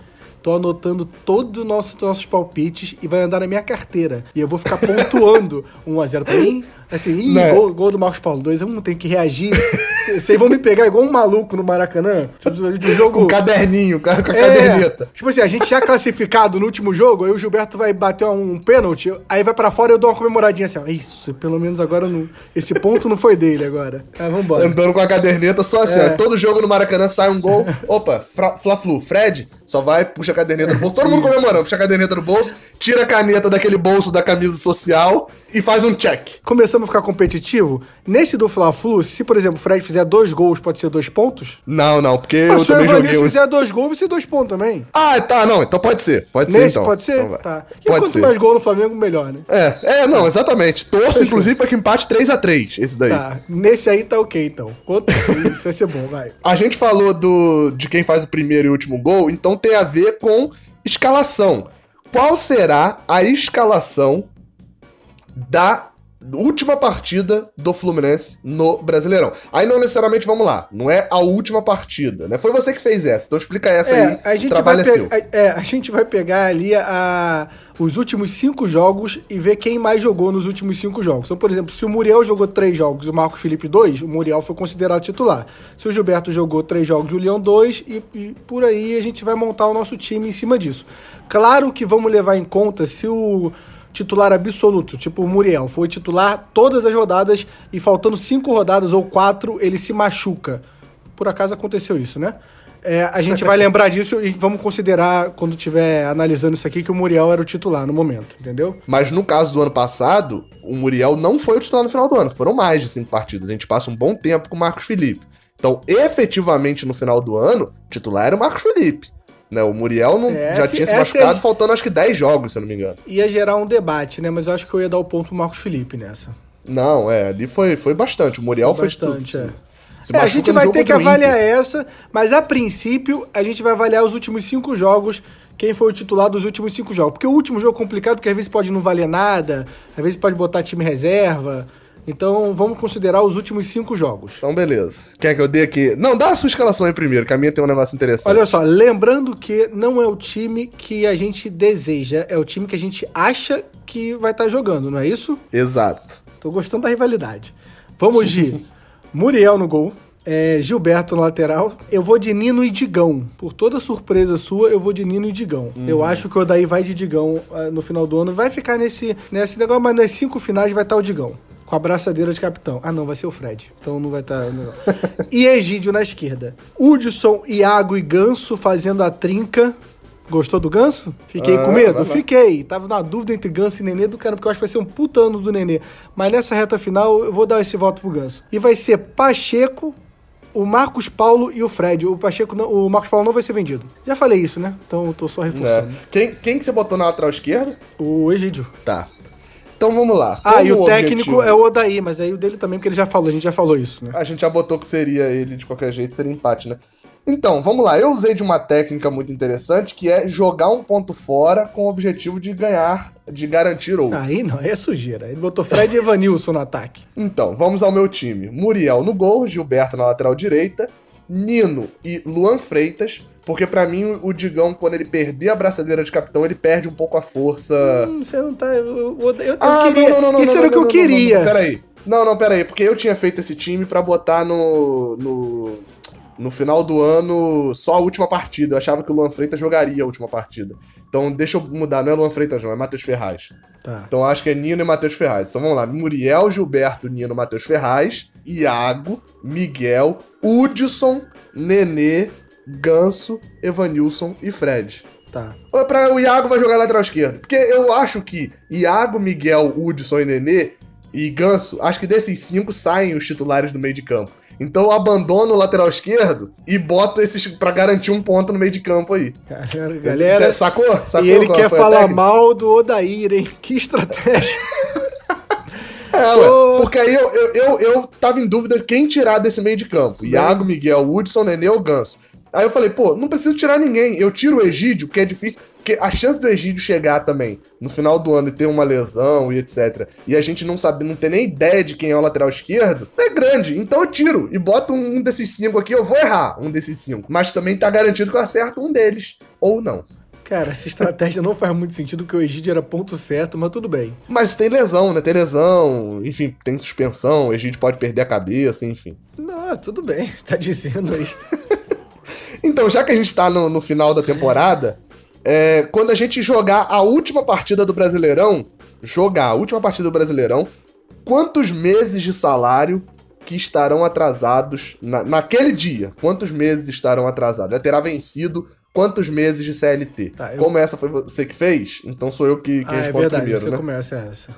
Tô anotando todos os nossos, nossos palpites e vai andar na minha carteira. E eu vou ficar pontuando [LAUGHS] 1x0 pra mim. Assim, ih, Né? gol, gol do Marcos Paulo 2x1, tem que reagir. [LAUGHS] Vocês vão me pegar igual um maluco no Maracanã. Do, do jogo. Com caderninho, com a com a É, caderneta. Tipo assim, a gente já classificado no último jogo, aí o Gilberto vai bater um pênalti, aí vai pra fora e eu dou uma comemoradinha assim, ó. Isso, pelo menos agora não, esse ponto não foi dele agora. Ah, vambora. Andando com a caderneta só assim, É. ó. Todo jogo no Maracanã sai um gol. Opa, Fla-Flu, Fred, só vai, puxa a caderneta do bolso. Todo mundo comemorando, puxa a caderneta do bolso, tira a caneta daquele bolso da camisa social e faz um check. Começamos a ficar competitivo. Nesse do Fla-Flu, se, por exemplo, o Fred fizer dois gols, pode ser dois pontos? Não, não, porque Mas eu se o também joguei. Evanilson um- fizer dois gols, vai ser dois pontos também. Ah, tá, não, então pode ser. Pode ser, Nesse então. pode ser? Então tá. E Pode quanto ser. mais gol no Flamengo, melhor, né? É, é, não, exatamente. Torço, inclusive, pra que empate 3x3, esse daí. Tá. Nesse aí tá ok, então. Quanto... [LAUGHS] Isso vai ser bom, vai. A gente falou do, de quem faz o primeiro e último gol, então tem a ver com escalação. Qual será a escalação da última partida do Fluminense no Brasileirão? Aí não necessariamente, vamos lá, não é a última partida, né? Foi você que fez essa, então explica essa aí. É, a gente, trabalho vai é é, a gente vai pegar ali a, os últimos cinco jogos e ver quem mais jogou nos últimos cinco jogos. Então, por exemplo, se o Muriel jogou três jogos e o Marcos Felipe dois, o Muriel foi considerado titular. Se o Gilberto jogou três jogos e o Leão dois, e, e por aí a gente vai montar o nosso time em cima disso. Claro que vamos levar em conta se o titular absoluto, tipo o Muriel, foi titular todas as rodadas e faltando cinco rodadas ou quatro, ele se machuca. Por acaso aconteceu isso, né? É, a gente vai lembrar disso e vamos considerar, quando estiver analisando isso aqui, que o Muriel era o titular no momento, entendeu? Mas no caso do ano passado, o Muriel não foi o titular no final do ano, foram mais de cinco partidas. A gente passa um bom tempo com o Marcos Felipe. Então, efetivamente, no final do ano, o titular era o Marcos Felipe. Né? O Muriel não, É, já tinha se essa machucado, é- faltando acho que 10 jogos, se eu não me engano. Ia gerar um debate, né? Mas eu acho que eu ia dar o ponto pro Marcos Felipe nessa. Não, é, ali foi, foi bastante. O Muriel foi Bastante, tudo. é. Se É, a gente vai ter que avaliar essa, mas a princípio a gente vai avaliar os últimos cinco jogos, quem foi o titular dos últimos cinco jogos. Porque o último jogo é complicado, porque às vezes pode não valer nada, às vezes pode botar time reserva. Então vamos considerar os últimos cinco jogos. Então, beleza. Quer que eu dê aqui? Não, dá a sua escalação aí primeiro, que a minha tem um negócio interessante. Olha só, lembrando que não é o time que a gente deseja, é o time que a gente acha que vai estar jogando, não é isso? Exato. Tô gostando da rivalidade. Vamos de [LAUGHS] Muriel no gol. é, Gilberto no lateral. Eu vou de Nino e Digão. Por toda surpresa sua, eu vou de Nino e Digão. Eu acho que o Odaí vai de Digão ah, no final do ano. Vai ficar nesse, nesse negócio, mas nas cinco finais vai estar o Digão. Com a braçadeira de capitão. Ah, não, vai ser o Fred. Então não vai estar. não. [LAUGHS] e Egídio na esquerda. Hudson, Iago e Ganso fazendo a trinca. Gostou do Ganso? Fiquei Ah, com medo? Fiquei. Tava na dúvida entre Ganso e Nenê do cara, porque eu acho que vai ser um puta ano do Nenê. Mas nessa reta final, eu vou dar esse voto pro Ganso. E vai ser Pacheco, o Marcos Paulo e o Fred. O Pacheco, não- o Marcos Paulo não vai ser vendido. Já falei isso, né? Então eu tô só É. reforçando. Quem, quem que você botou na lateral esquerda? O Egídio. Tá. Então vamos lá. Ah, e Como o técnico objetivo- é o Odaí, mas aí o dele também, porque ele já falou, a gente já falou isso, né? A gente já botou que seria ele de qualquer jeito, seria empate, né? Então, vamos lá. Eu usei de uma técnica muito interessante que é jogar um ponto fora com o objetivo de ganhar, de garantir outro. Aí não, aí é sujeira. Ele botou Fred e Evanilson no ataque. Então, vamos ao meu time. Muriel no gol, Gilberto na lateral direita, Nino e Luan Freitas, porque pra mim o Digão, quando ele perder a braçadeira de capitão, ele perde um pouco a força. Hum, você não tá. Eu, eu, eu- eu Ah, queria. não, não, não, isso era o que eu queria. Não, não, peraí. Não, não, peraí, porque eu tinha feito esse time pra botar no, no. No final do ano, só a última partida. Eu achava que o Luan Freitas jogaria a última partida. Então deixa eu mudar, não é Luan Freitas, não, é Matheus Ferraz. Tá. Então acho que é Nino e Matheus Ferraz. Então vamos lá: Muriel, Gilberto, Nino, Matheus Ferraz, Iago, Miguel, Hudson, Nenê, Ganso, Evanilson e Fred. Tá. Pra, o Iago vai jogar lateral esquerdo. Porque eu acho que Iago, Miguel, Hudson e Nenê e Ganso, acho que desses cinco saem os titulares do meio de campo. Então eu abandono o lateral esquerdo e boto esses pra garantir um ponto no meio de campo aí. Galera, galera Sacou? Sacou e ele quer falar mal do Odair, hein? Que estratégia. [LAUGHS] É, ué, porque aí eu, eu, eu, eu tava em dúvida quem tirar desse meio de campo. Iago, Miguel, Hudson, Nenê ou Ganso. Aí eu falei, pô, não preciso tirar ninguém. Eu tiro o Egídio, porque é difícil. Porque a chance do Egídio chegar também no final do ano e ter uma lesão e etc. E a gente não sabe, não ter nem ideia de quem é o lateral esquerdo, é grande. Então eu tiro e boto um, um desses cinco aqui. Eu vou errar um desses cinco. Mas também tá garantido que eu acerto um deles. Ou não. Cara, essa estratégia não faz muito sentido, porque o Egídio era ponto certo, mas tudo bem. Mas tem lesão, né? Tem lesão, enfim, tem suspensão, o Egídio pode perder a cabeça, enfim. Não, tudo bem. [LAUGHS] Tá dizendo aí. [LAUGHS] Então, já que a gente tá no, no final da temporada, é, quando a gente jogar a última partida do Brasileirão, jogar a última partida do Brasileirão, quantos meses de salário que estarão atrasados na- naquele dia? Quantos meses estarão atrasados? Já terá vencido quantos meses de CLT? Tá, eu- Como essa foi você que fez, então sou eu que, que ah, é respondo verdade, primeiro, você né? começa essa.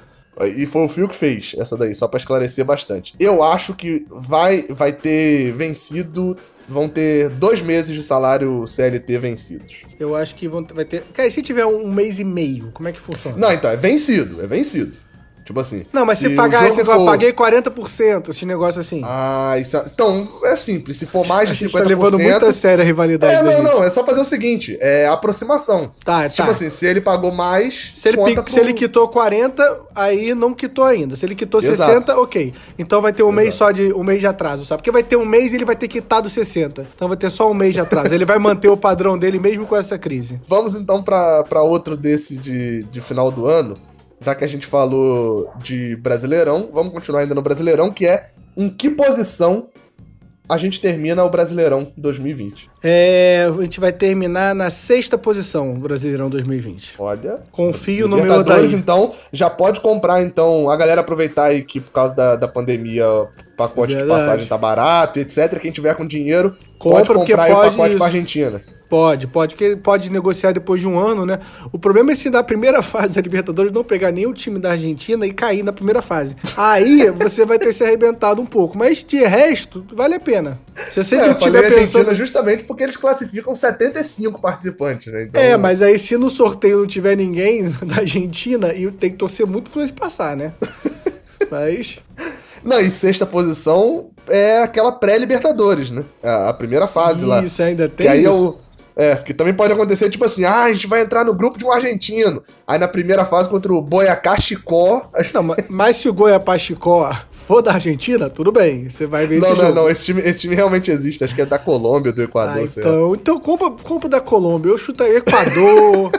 E foi o Fio que fez essa daí, só pra esclarecer bastante. Eu acho que vai, vai ter vencido. Vão ter dois meses de salário CLT vencidos. Eu acho que vão, vai ter. Cara, e se tiver um mês e meio, como é que funciona? Não, então, é vencido, é vencido. Tipo assim. Não, mas se, o pagar, fala, for- paguei 40%, esse negócio assim. Ah, isso é... Então, é simples. Se for mais a de gente 50%. tá levando muito a sério a rivalidade É, não, não, é só fazer o seguinte, é aproximação. Tá, Tipo tá. assim, se ele pagou mais, Se ele, se ele quitou 40, aí não quitou ainda. Se ele quitou Exato. 60, ok. Então vai ter um mês só de um mês de atraso, sabe? Porque vai ter um mês e ele vai ter quitado 60. Então vai ter só um mês de atraso. ele vai manter o padrão dele mesmo com essa crise. Vamos então pra pra outro desse de, de final do ano. Já que a gente falou de Brasileirão, vamos continuar ainda no Brasileirão, que é em que posição a gente termina o Brasileirão 2020. É, a gente vai terminar na sexta posição, o Brasileirão 2020. Olha. Confio no meu Odaí. então, já pode comprar, então, a galera aproveitar aí que por causa da, da pandemia o pacote Verdade. de passagem tá barato, etc. Quem tiver com dinheiro, Compra, pode comprar aí o pode pacote isso. pra Argentina. Pode, pode, porque pode negociar depois de um ano, né? O problema é se na primeira [LAUGHS] fase da Libertadores não pegar nem o time da Argentina e cair na primeira fase. Aí você vai ter se arrebentado um pouco. Mas de resto, vale a pena. Se você É, eu falei estiver Argentina pensando. justamente porque eles classificam 75 participantes, né? Então, É, mas aí se no sorteio não tiver ninguém [LAUGHS] da Argentina, e tem que torcer muito pra eles passar, né? [LAUGHS] Mas. Não, e sexta posição é aquela pré-Libertadores, né? A, primeira fase lá. Isso, ainda tem Que aí é isso? o. É, porque também pode acontecer, tipo assim, ah, a gente vai entrar no grupo de um argentino. Aí na primeira fase contra o Boyacá Chicó. Não, mas, mas se o Goiapá Chicó for da Argentina, tudo bem. Você vai ver Não, esse não, jogo. não, esse time, esse time realmente existe. Acho que é da Colômbia, do Equador, Ah, sei lá. então, então compra, compra da Colômbia. Eu chutaria Equador.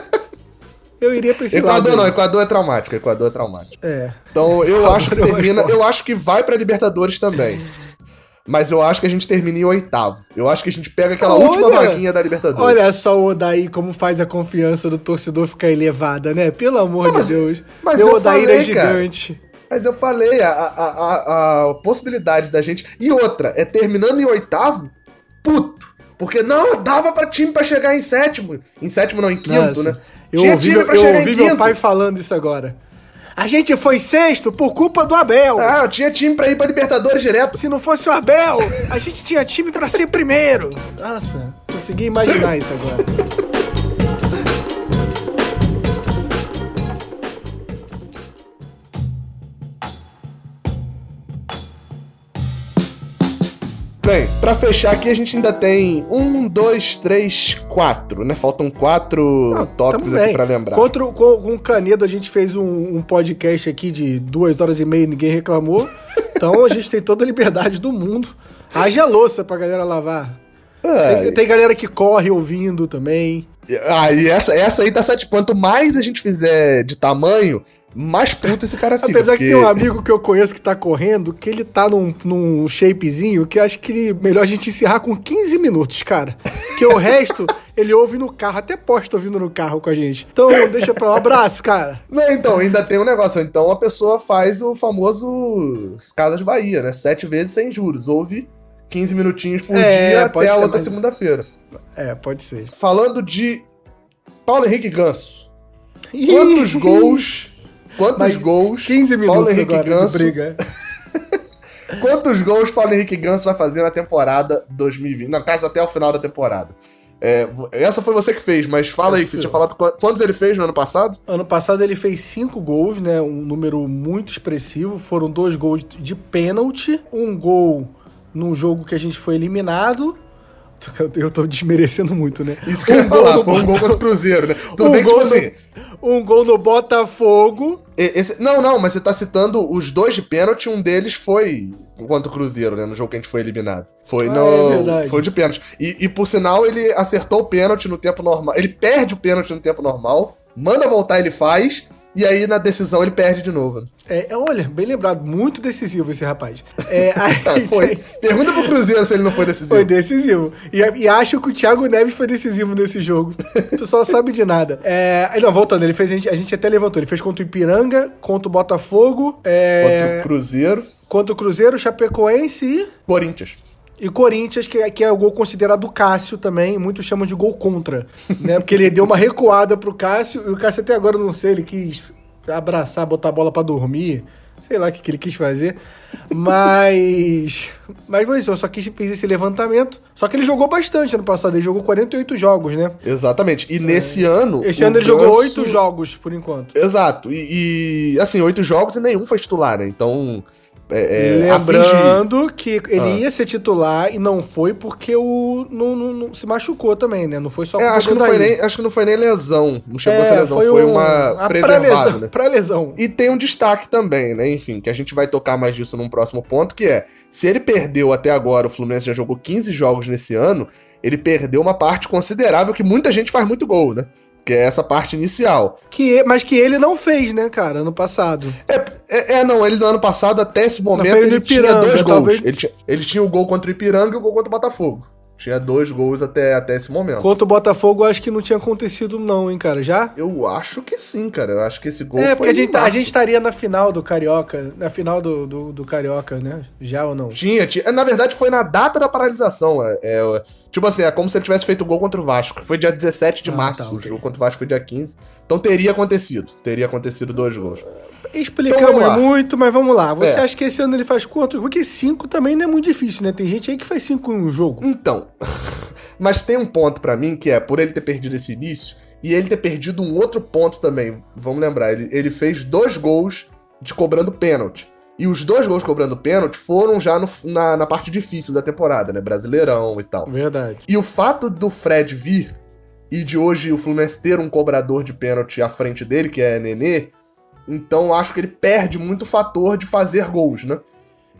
eu iria pra esse lado. Equador aí. não, Equador é traumático, Equador é traumático. É. Então eu Equador acho que termina. Eu acho que vai pra Libertadores também. Mas eu acho que a gente termina em oitavo. Eu acho que a gente pega aquela Olha! última vaguinha da Libertadores. Olha só o Odaí como faz a confiança do torcedor ficar elevada, né? Pelo amor Não, mas- de Deus. mas Meu eu Odair falei, é gigante. Mas eu falei, a, a, a, a possibilidade da gente. E outra, é terminando em oitavo, puto. Porque não, dava pra time pra chegar em sétimo. Em sétimo não, em quinto, Nossa, né? Eu Tinha ouvi, time meu, pra eu chegar em ouvi meu quinto. pai falando isso agora. A gente foi sexto por culpa do Abel. Ah, tinha time pra ir pra Libertadores direto. Se não fosse o Abel, a gente tinha time pra ser primeiro. Nossa, consegui imaginar isso agora. Bem, pra fechar aqui a gente ainda tem um, dois, três, quatro, né? Faltam quatro Não, tópicos aqui pra lembrar. Contra, com, com o Canedo a gente fez um, um podcast aqui de duas horas e meia e ninguém reclamou. [LAUGHS] Então a gente tem toda a liberdade do mundo. Haja louça pra galera lavar. É, Tem, tem galera que corre ouvindo também. Ah, e essa, essa aí tá certo. Quanto mais a gente fizer de tamanho, mais puto esse cara fica. Apesar que porque- tem um amigo que eu conheço que tá correndo, que ele tá num, num shapezinho que eu acho que melhor a gente encerrar com 15 minutos, cara. Porque o resto [LAUGHS] ele ouve no carro, até posta ouvindo no carro com a gente. Então deixa pra lá, um abraço, cara. Não, então, ainda tem um negócio. Então a pessoa faz o famoso Casas Bahia, né? Sete vezes sem juros. Ouve 15 minutinhos por É, dia até a outra segunda-feira. É, pode ser. Falando de Paulo Henrique Ganso. Quantos gols? Quantos Mas gols? 15 minutos Paulo Henrique agora Ganso. briga. [LAUGHS] Quantos gols Paulo Henrique Ganso vai fazer na temporada 2020? Na casa até o final da temporada. É, essa foi você que fez, mas fala aí, Essa você tinha falado qu- quantos ele fez no ano passado? Ano passado ele fez cinco gols, né? Um número muito expressivo. Foram dois gols de pênalti, um gol num jogo que a gente foi eliminado. Eu tô desmerecendo muito, né? Isso que eu ia gol falar, um gol contra o Cruzeiro, né? Tudo um bem que, gol tipo assim, no, um gol no Botafogo. esse- não, não, mas você tá citando os dois de pênalti, um deles foi contra o Cruzeiro, né? No jogo que a gente foi eliminado. Foi Ah, no. é foi de pênalti. E, e, por sinal, ele acertou o pênalti no tempo normal. Ele perde o pênalti no tempo normal, manda voltar, ele faz, e aí na decisão ele perde de novo. É, é, olha, bem lembrado, muito decisivo esse rapaz. É, [LAUGHS] aí Ah, foi. Pergunta pro Cruzeiro se ele não foi decisivo. Foi decisivo. E, e acho que o Thiago Neves foi decisivo nesse jogo. [LAUGHS] O pessoal sabe de nada. É, não, voltando, ele fez, a gente, a gente até levantou. Ele fez contra o Ipiranga, contra o Botafogo, Contra é, o Cruzeiro, contra o Cruzeiro, Chapecoense e, Corinthians. E Corinthians, que, é- que é o gol considerado do Cássio também. Muitos chamam de gol contra. Né? Porque ele deu uma recuada pro Cássio e o Cássio até agora, não sei, ele quis abraçar, botar a bola pra dormir. Sei lá o que, que ele quis fazer. Mas. [LAUGHS] Mas foi isso, eu só quis fiz esse levantamento. Só que ele jogou bastante ano passado, ele jogou 48 jogos, né? Exatamente. E nesse ano. Esse ano ele jogou Ganso- 8 jogos, por enquanto. Exato. E, e, assim, oito jogos e nenhum foi titular, né? Então. É, é. Lembrando que ele Ah. ia ser titular e não foi porque o não, não- não- se machucou também, né? Não foi só É, acho, que não foi nem, acho que não foi nem lesão. Não chegou É, a ser lesão, foi, uma a preservada, pré-lesão- né? Pré-lesão. E tem um destaque também, né? Enfim, que a gente vai tocar mais disso num próximo ponto, que é, se ele perdeu até agora, o Fluminense já jogou 15 jogos nesse ano, ele perdeu uma parte considerável que muita gente faz muito gol, né? Que é essa parte inicial. Que, mas que ele não fez, né, cara, ano passado. É, é, é, não, ele no ano passado, até esse momento, ele tinha dois gols. talvez- Ele tinha, ele tinha o gol contra o Ipiranga e o gol contra o Botafogo. Tinha dois gols até, até esse momento. Contra o Botafogo, eu acho que não tinha acontecido, não, hein, cara. Já? Eu acho que sim, cara. Eu acho que esse gol é, foi porque a em gente, a março. gente estaria na final do Carioca. Na final do, do, do Carioca, né? Já ou não? Tinha, tinha. Na verdade, foi na data da paralisação. É, é, tipo assim, é como se ele tivesse feito o gol contra o Vasco. Foi dia 17 de Ah, março. tá, o jogo contra o Vasco foi dia 15. Então teria acontecido. Teria acontecido dois gols. Então, Explicamos lá. muito, mas vamos lá. Você É. acha que esse ano ele faz quantos? Porque cinco também não é muito difícil, né? Tem gente aí que faz cinco em um jogo. Então. [LAUGHS] Mas tem um ponto pra mim que é por ele ter perdido esse início e ele ter perdido um outro ponto também. Vamos lembrar, ele, ele fez dois gols de cobrando pênalti. E os dois gols cobrando pênalti foram já no- na, na parte difícil da temporada, né? Brasileirão e tal. Verdade. E o fato do Fred vir e de hoje o Fluminense ter um cobrador de pênalti à frente dele, que é Nenê, então acho que ele perde muito o fator de fazer gols, né?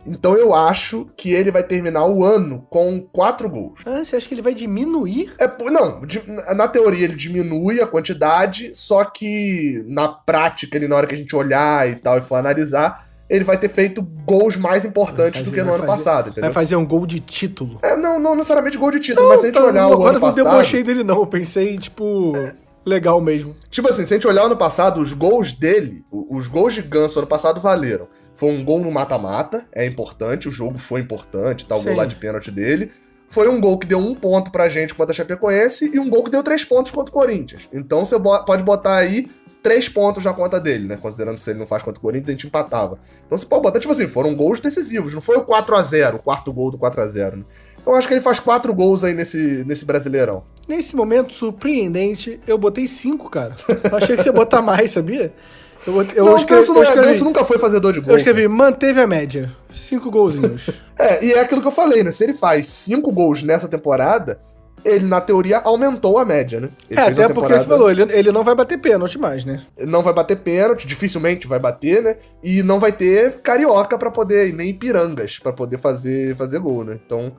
Então eu acho que ele vai terminar o ano com quatro gols. Ah, você acha que ele vai diminuir? É, não, na teoria ele diminui a quantidade, só que na prática, ele, na hora que a gente olhar e tal e for analisar, ele vai ter feito gols mais importantes Vai do fazer- que no ano fazer- passado, entendeu? Vai fazer um gol de título. É, não, não necessariamente gol de título, mas se a gente Tá, olhar o agora ano eu não passado. debochei dele, não. Eu pensei, tipo, legal mesmo. Tipo assim, se a gente olhar o ano passado, os gols dele, os gols de Ganso ano passado valeram. Foi um gol no mata-mata, é importante, o jogo foi importante, tá? O gol Sim. lá de pênalti dele. foi um gol que deu um ponto pra gente contra a Chapecoense e um gol que deu três pontos contra o Corinthians. Então você pode botar aí três pontos na conta dele, né? Considerando que se ele não faz contra o Corinthians, a gente empatava. Então você pode botar, tipo assim, foram gols decisivos, não foi o 4 a 0 o quarto gol do 4 a 0 né? Eu acho que ele faz quatro gols aí nesse, nesse Brasileirão. Nesse momento surpreendente, eu botei cinco, cara. Eu achei que você ia botar mais, sabia? Eu, eu, não, escrevi, não, eu escrevi, nunca foi fazedor de gol. Eu escrevi, manteve a média. Cinco golzinhos. [LAUGHS] é, e é aquilo que eu falei, né? Se ele faz cinco gols nessa temporada, ele, na teoria, aumentou a média, né? Ele é, até temporada... porque você falou, ele, ele não vai bater pênalti mais, né? Não vai bater pênalti, dificilmente vai bater, né? E não vai ter carioca para poder, nem pirangas para poder fazer, fazer gol, né? Então,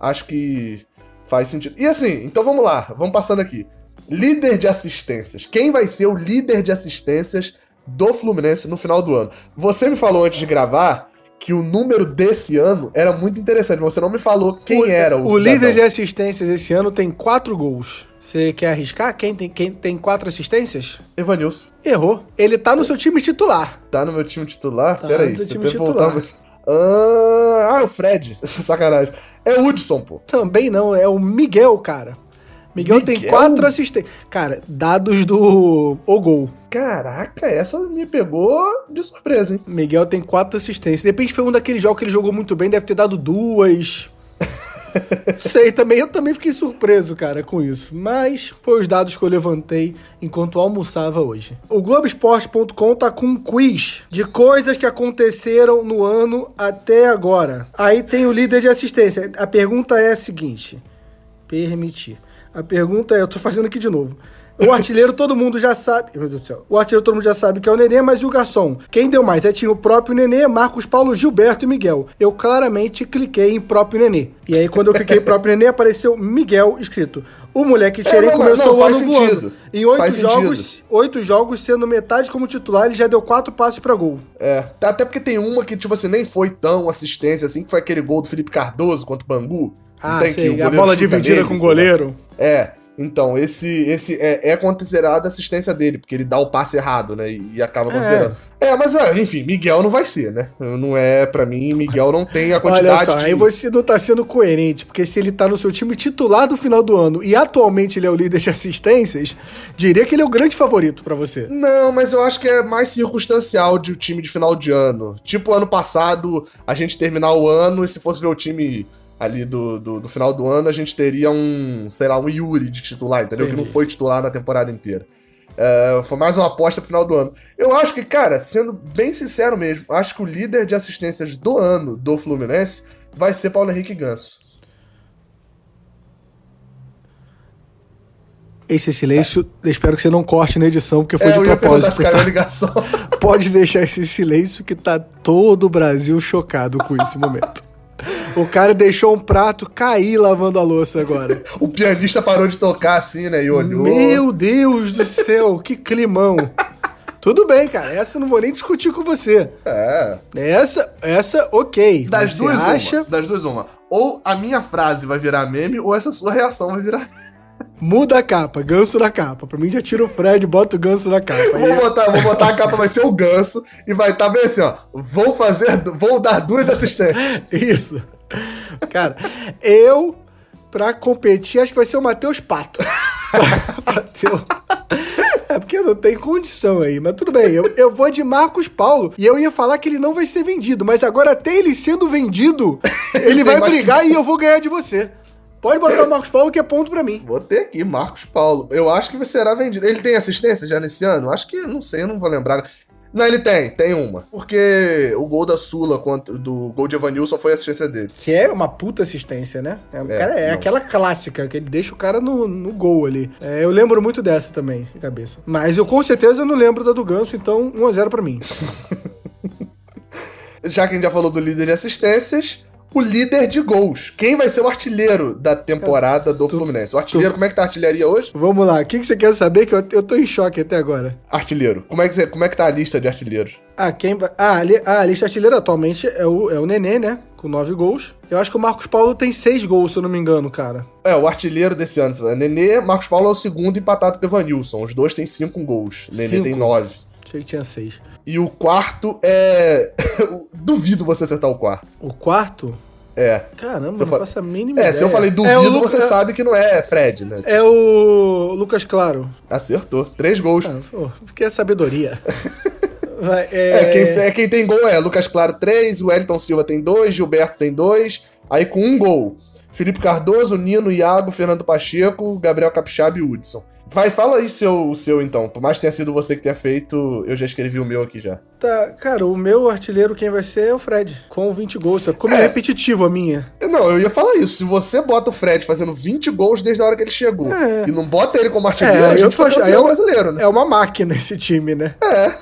acho que faz sentido. E assim, então vamos lá, vamos passando aqui. Líder de assistências. Quem vai ser o líder de assistências do Fluminense no final do ano. Você me falou antes de gravar que o número desse ano era muito interessante. Você não me falou quem o, era o O cidadão. líder de assistências esse ano tem quatro gols. Você quer arriscar? Quem tem, quem tem quatro assistências? Evanilson. Errou. Ele tá no seu time titular. Tá no meu time titular? Tá Pera aí. No time titular. Ah, ah, o Fred. [LAUGHS] Sacanagem. É o Hudson, pô. Também não, é o Miguel, cara. Miguel, Miguel? tem quatro assistências. Cara, dados do O Gol. Caraca, essa me pegou de surpresa, hein? Miguel tem quatro assistências. De repente foi um daqueles jogos que ele jogou muito bem, deve ter dado duas. [LAUGHS] Sei, também eu também fiquei surpreso, cara, com isso. Mas foi os dados que eu levantei enquanto almoçava hoje. O Globoesporte.com tá com um quiz de coisas que aconteceram no ano até agora. Aí tem o líder de assistência. A pergunta é a seguinte: permitir. A pergunta é, eu tô fazendo aqui de novo. O artilheiro todo mundo já sabe. Meu Deus do céu. O artilheiro todo mundo já sabe que é o Nenê, mas e o garçom? Quem deu mais? É tinha o próprio Nenê, Marcos Paulo, Gilberto e Miguel. Eu claramente cliquei em próprio Nenê. E aí, quando eu cliquei em próprio Nenê, apareceu Miguel escrito. O moleque Tcheren é, começou o ano sentido. voando. Em oito jogos, oito jogos, sendo metade como titular, ele já deu quatro passes para gol. É, até porque tem uma que, tipo assim, nem foi tão assistência assim, que foi aquele gol do Felipe Cardoso contra o Bangu. Ah, sei, a bola dividida com o goleiro. É, então, esse esse é, é considerado assistência dele, porque ele dá o passe errado, né? E, e acaba é. considerando. É, é mas enfim, Miguel não vai ser, né? Não é, para mim, Miguel não tem a quantidade. Olha só, de... aí você não tá sendo coerente, porque se ele tá no seu time titular do final do ano e atualmente ele é o líder de assistências, diria que ele é o grande favorito para você. Não, mas eu acho que é mais circunstancial de o time de final de ano. Tipo, ano passado, a gente terminar o ano e se fosse ver o time ali do, do, do, final do ano, a gente teria um, sei lá, um Yuri de titular, entendeu? Entendi. Que não foi titular na temporada inteira. É, foi mais uma aposta pro final do ano. Eu acho que, cara, sendo bem sincero mesmo, acho que o líder de assistências do ano do Fluminense vai ser Paulo Henrique Ganso. Esse silêncio, é. espero que você não corte na edição, porque foi é, de propósito. Tá? ligação. [LAUGHS] Pode deixar esse silêncio que tá todo o Brasil chocado com esse momento. O cara deixou um prato cair lavando a louça agora. [LAUGHS] o pianista parou de tocar assim, né? E olhou. Meu Deus do céu, que climão. Tudo bem, cara. Essa eu não vou nem discutir com você. É. Essa, essa, ok. Das duas, acha... uma. Das duas, uma. Ou a minha frase vai virar meme, ou essa sua reação vai virar Muda a capa, ganso na capa. Pra mim já tira o Fred, bota o ganso na capa. Vou, botar, vou botar a capa, vai ser o ganso e vai estar tá bem assim, ó. Vou fazer, vou dar duas assistências. [LAUGHS] Isso. Cara, eu, pra competir, acho que vai ser o Matheus Pato. [LAUGHS] É porque não tem condição aí, mas tudo bem. Eu, eu vou de Marcos Paulo e eu ia falar que ele não vai ser vendido, mas agora até ele sendo vendido, [LAUGHS] ele vai brigar [LAUGHS] e eu vou ganhar de você. Pode botar o Marcos Paulo que é ponto para mim. Botei aqui, Marcos Paulo. Eu acho que será vendido. Ele tem assistência já nesse ano? Acho que, não sei, eu não vou lembrar. Não, ele tem, tem uma. Porque o gol da Sula contra, do gol de Evanilson foi a assistência dele. Que é uma puta assistência, né? É, é, cara, é aquela clássica, que ele deixa o cara no, no gol ali. É, eu lembro muito dessa também, de cabeça. Mas eu com certeza não lembro da do Ganso, então 1x0 pra mim. [LAUGHS] já que a gente já falou do líder de assistências, o líder de gols. Quem vai ser o artilheiro da temporada do tu, Fluminense? O artilheiro, tu... como é que tá a artilharia hoje? Vamos lá, o que, que você quer saber? Que eu, eu tô em choque até agora. Artilheiro. Como é que, você, como é que tá a lista de artilheiros? Ah, quem ah, a, li, ah, a lista artilheira atualmente é o, é o Nenê, né? Com nove gols. Eu acho que o Marcos Paulo tem seis gols, se eu não me engano, cara. É, o artilheiro desse ano. Nenê, Marcos Paulo é o segundo empatado com o Evanilson. Os dois têm cinco gols. Nenê cinco. tem nove. Achei que tinha seis. E o quarto é. [LAUGHS] Duvido você acertar o quarto. O quarto? É. Caramba, Se eu não fa- faço a mínima É, ideia. se eu falei É duvido, o Lu- você é- sabe que não é Fred, né? É o Lucas Claro. Acertou. Três gols. Ah, porque é sabedoria. [LAUGHS] Vai, É, quem, é, quem tem gol é Lucas Claro 3, o Wellington Silva tem 2, Gilberto tem 2, aí com um gol. Felipe Cardoso, Nino, Iago, Fernando Pacheco, Gabriel Capixaba e Hudson. Vai, fala aí seu, o seu então. Por mais que tenha sido você que tenha feito, eu já escrevi o meu aqui já. Tá, cara, o meu artilheiro quem vai ser é o Fred, com 20 gols. Ficou meio É. repetitivo a minha. Não, eu ia falar isso. Se você bota o Fred fazendo 20 gols desde a hora que ele chegou É. e não bota ele como artilheiro, É, a eu gente tô foi campeão eu- brasileiro, né? É uma máquina esse time, né? É.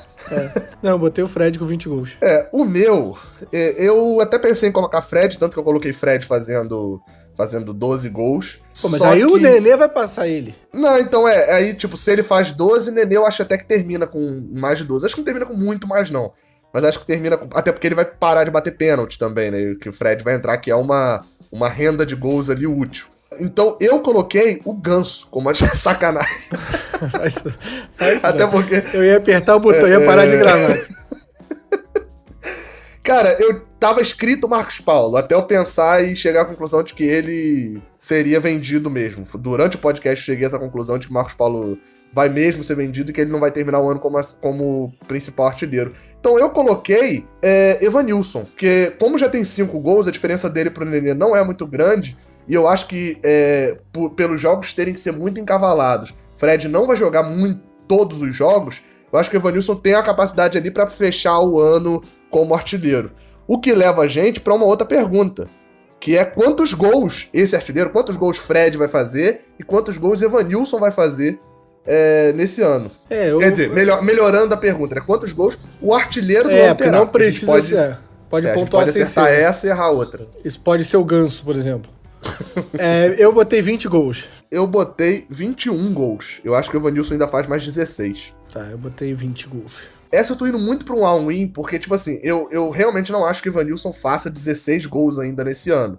Não, eu botei o Fred com 20 gols. É, o meu, é, eu até pensei em colocar Fred, tanto que eu coloquei Fred fazendo, fazendo 12 gols. Pô, mas aí o que- Nenê vai passar ele. Não, então é, aí tipo, se ele faz 12, Nenê eu acho até que termina com mais de 12. Acho que não termina com muito mais não. Mas acho que termina com, até porque ele vai parar de bater pênalti também, né? Que o Fred vai entrar, que é uma, uma renda de gols ali útil. Então eu coloquei o Ganso como a [LAUGHS] sacanagem. Faz- faz Até não. porque Eu ia apertar o botão, ia parar de É. gravar. [LAUGHS] Cara, eu tava escrito Marcos Paulo, até eu pensar e chegar à conclusão de que ele seria vendido mesmo. Durante o podcast eu cheguei a essa conclusão de que Marcos Paulo vai mesmo ser vendido e que ele não vai terminar o ano como, como principal artilheiro. Então eu coloquei é, Evanilson, porque como já tem cinco gols, a diferença dele pro Nenê não é muito grande, e eu acho que é, por- pelos jogos terem que ser muito encavalados, Fred não vai jogar muito todos os jogos, eu acho que o Evanilson tem a capacidade ali pra fechar o ano como artilheiro. O que leva a gente pra uma outra pergunta, que é quantos gols esse artilheiro, quantos gols Fred vai fazer e quantos gols Evanilson vai fazer é, nesse ano. É, eu, Quer dizer, melhor- melhorando a pergunta, né? Quantos gols o artilheiro É, porque terá? não precisa pode, ser. Pode é, a gente pontuar pode acertar ser. essa e errar outra. Isso pode ser o Ganso, por exemplo. É, eu botei 20 gols. Eu botei 21 gols. Eu acho que o Evanilson ainda faz mais 16. Tá, eu botei 20 gols. Essa eu tô indo muito pra um all-in, porque, tipo assim, eu, eu realmente não acho que o Evanilson faça 16 gols ainda nesse ano.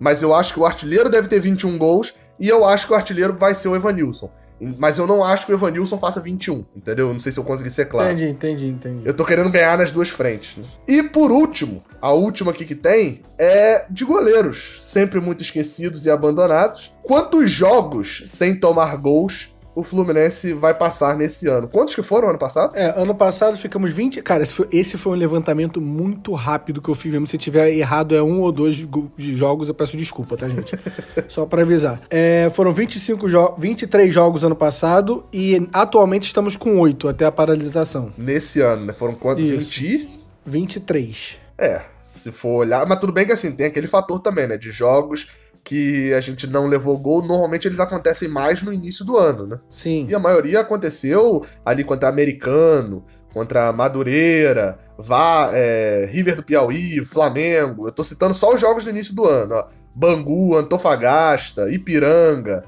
Mas eu acho que o artilheiro deve ter 21 gols e eu acho que o artilheiro vai ser o Evanilson. Mas eu não acho que o Evanilson faça 21, entendeu? Não sei se eu consegui ser claro. Entendi, entendi, entendi. Eu tô querendo ganhar nas duas frentes. né? E por último, a última aqui que tem é de goleiros, sempre muito esquecidos e abandonados. Quantos jogos sem tomar gols o Fluminense vai passar nesse ano? Quantos que foram ano passado? É, ano passado ficamos 20. Cara, esse foi, esse foi um levantamento muito rápido que eu fiz mesmo. Se tiver errado, é um ou dois de jogos, eu peço desculpa, tá, gente? [LAUGHS] Só pra avisar. É, foram 25 jo 23 jogos ano passado e atualmente estamos com 8 até a paralisação. Nesse ano, né? Foram quantos? Isso. 20? 23. É, se for olhar. Mas tudo bem que assim, tem aquele fator também, né? De jogos que a gente não levou gol, normalmente eles acontecem mais no início do ano, né? Sim. E a maioria aconteceu ali contra Americano, contra Madureira, Vá, é, River do Piauí, Flamengo. Eu tô citando só os jogos do início do ano, ó. Bangu, Antofagasta, Ipiranga,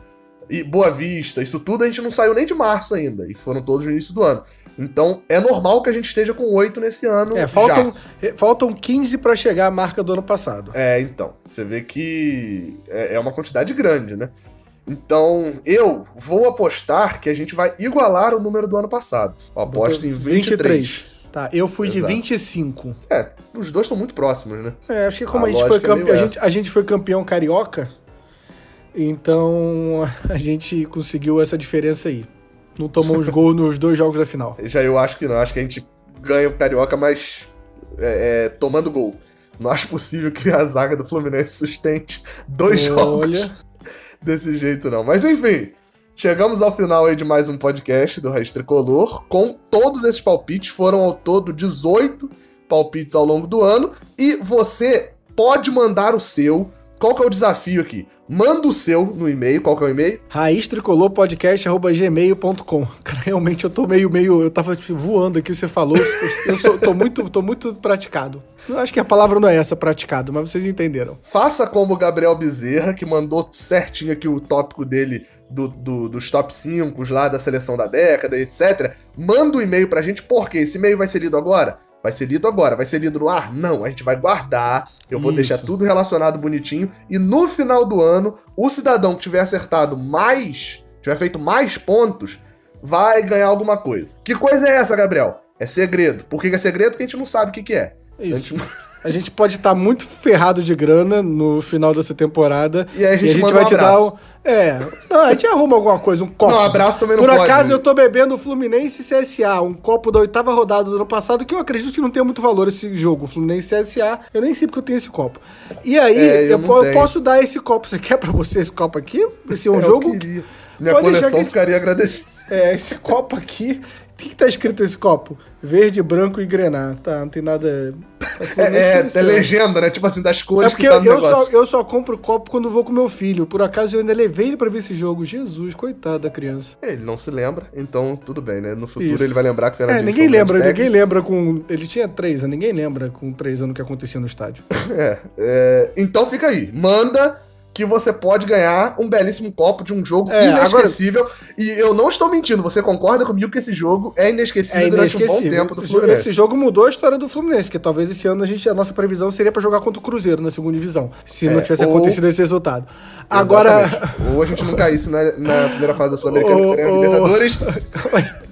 e Boa Vista. Isso tudo a gente não saiu nem de março ainda, e foram todos no início do ano. Então é normal que a gente esteja com oito nesse ano. É, já. faltam, é, faltam 15 pra chegar à marca do ano passado. É, então. Você vê que é é uma quantidade grande, né? Então, eu vou apostar que a gente vai igualar o número do ano passado. Eu aposto em 23. Tá, eu fui de Exato. 25. É, os dois estão muito próximos, né? É, acho que como A a, gente foi lógica é campeão, a gente, a gente foi campeão carioca, então [LAUGHS] a gente conseguiu essa diferença aí. Não tomou os gols nos dois jogos da final. Já eu acho que não. Acho que a gente ganha o Carioca, mas é, é, tomando gol. Não acho possível que a zaga do Fluminense sustente dois jogos Olha, desse jeito, não. Mas enfim, chegamos ao final aí de mais um podcast do Raiz Tricolor. Com todos esses palpites, foram ao todo 18 palpites ao longo do ano. E você pode mandar o seu. Qual que é o desafio aqui? Manda o seu no e-mail. Qual que é o e-mail? raiz tricolor podcast@gmail.com. Cara, realmente eu tô meio meio, eu tava tipo, voando aqui, você falou, eu, sou, tô muito, tô muito praticado. Eu acho que a palavra não é essa, praticado, mas vocês entenderam. Faça como o Gabriel Bezerra, que mandou certinho aqui o tópico dele do, do- dos top 5 lá da seleção da década, etc. Manda um e-mail pra gente, porque esse e-mail vai ser lido agora? Vai ser lido agora. Vai ser lido no ar? Não, a gente vai guardar. Eu vou Isso. deixar tudo relacionado bonitinho. E no final do ano, o cidadão que tiver acertado mais, tiver feito mais pontos, vai ganhar alguma coisa. Que coisa é essa, Gabriel? É segredo. Por que que é segredo? Porque a gente não sabe o que, que é. A Isso. gente, [LAUGHS] A gente pode estar muito ferrado de grana no final dessa temporada. E aí a gente a gente vai um te dar um. É, não, a gente arruma alguma coisa, um copo. Não, abraço também não Por pode. acaso eu tô bebendo o Fluminense CSA, um copo da oitava rodada do ano passado, que eu acredito que não tem muito valor esse jogo, Fluminense CSA. Eu nem sei porque eu tenho esse copo. E aí, É, eu eu, eu posso dar esse copo. Você quer pra você esse copo aqui? Esse é um Eu jogo. queria. Minha Pode deixar coleção que- ficaria agradecida. É, esse copo aqui. O que, que tá escrito nesse copo? Verde, branco e grená. Tá, não tem nada. [LAUGHS] É, é, é se legenda, né? Tipo assim, das É cores porque que tá no eu só, negócio. eu só compro copo quando vou com meu filho. Por acaso eu ainda levei ele pra ver esse jogo. Jesus, coitado da criança. Ele não se lembra, então tudo bem, né? No futuro Isso. ele vai lembrar que o É, Fernandinho ninguém foi um lembra, ninguém lembra com. Ele tinha três anos, ninguém lembra com três anos o que acontecia no estádio. [LAUGHS] É, é, então fica aí. Manda que você pode ganhar um belíssimo copo de um jogo É, inesquecível. E eu não estou mentindo, você concorda comigo que esse jogo é inesquecível É durante um bom inesquecível. tempo do Fluminense. Esse jogo mudou a história do Fluminense, porque talvez esse ano a, gente, a nossa previsão seria pra jogar contra o Cruzeiro na segunda divisão, se não É, tivesse ou- acontecido esse resultado. Agora. Exatamente. Ou a gente não caísse na, na primeira fase da Sul-Americana, que a ô. Libertadores. [LAUGHS]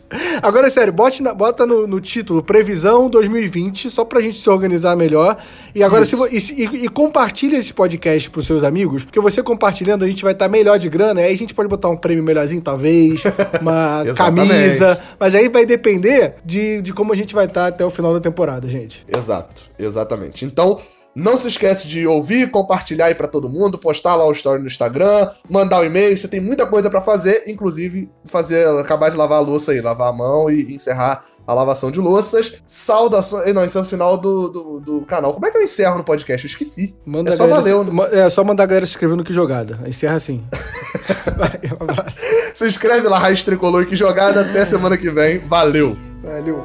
Agora, sério, bote na- bota no, no título Previsão 2020, só pra gente se organizar melhor. E agora, se, e, e, compartilha esse podcast pros seus amigos, porque você compartilhando, a gente vai estar melhor de grana, aí a gente pode botar um prêmio melhorzinho, talvez, [LAUGHS] uma camisa. Mas aí vai depender de, de como a gente vai estar até o final da temporada, gente. Exato, exatamente. Então, não se esquece de ouvir, compartilhar aí pra todo mundo, postar lá o story no Instagram, mandar o e-mail, você tem muita coisa pra fazer, inclusive fazer acabar de lavar a louça aí, lavar a mão e encerrar a lavação de louças. Saudações. eh, Não, isso é o final do, do, do canal. Como é que eu encerro no podcast? Eu esqueci. Manda é só valeu, se- né? É só mandar a galera se inscrever no que jogada. Encerra assim. [LAUGHS] vai, um abraço. Se inscreve lá, Raiz Tricolor, que jogada. Até semana que vem. Valeu! Valeu.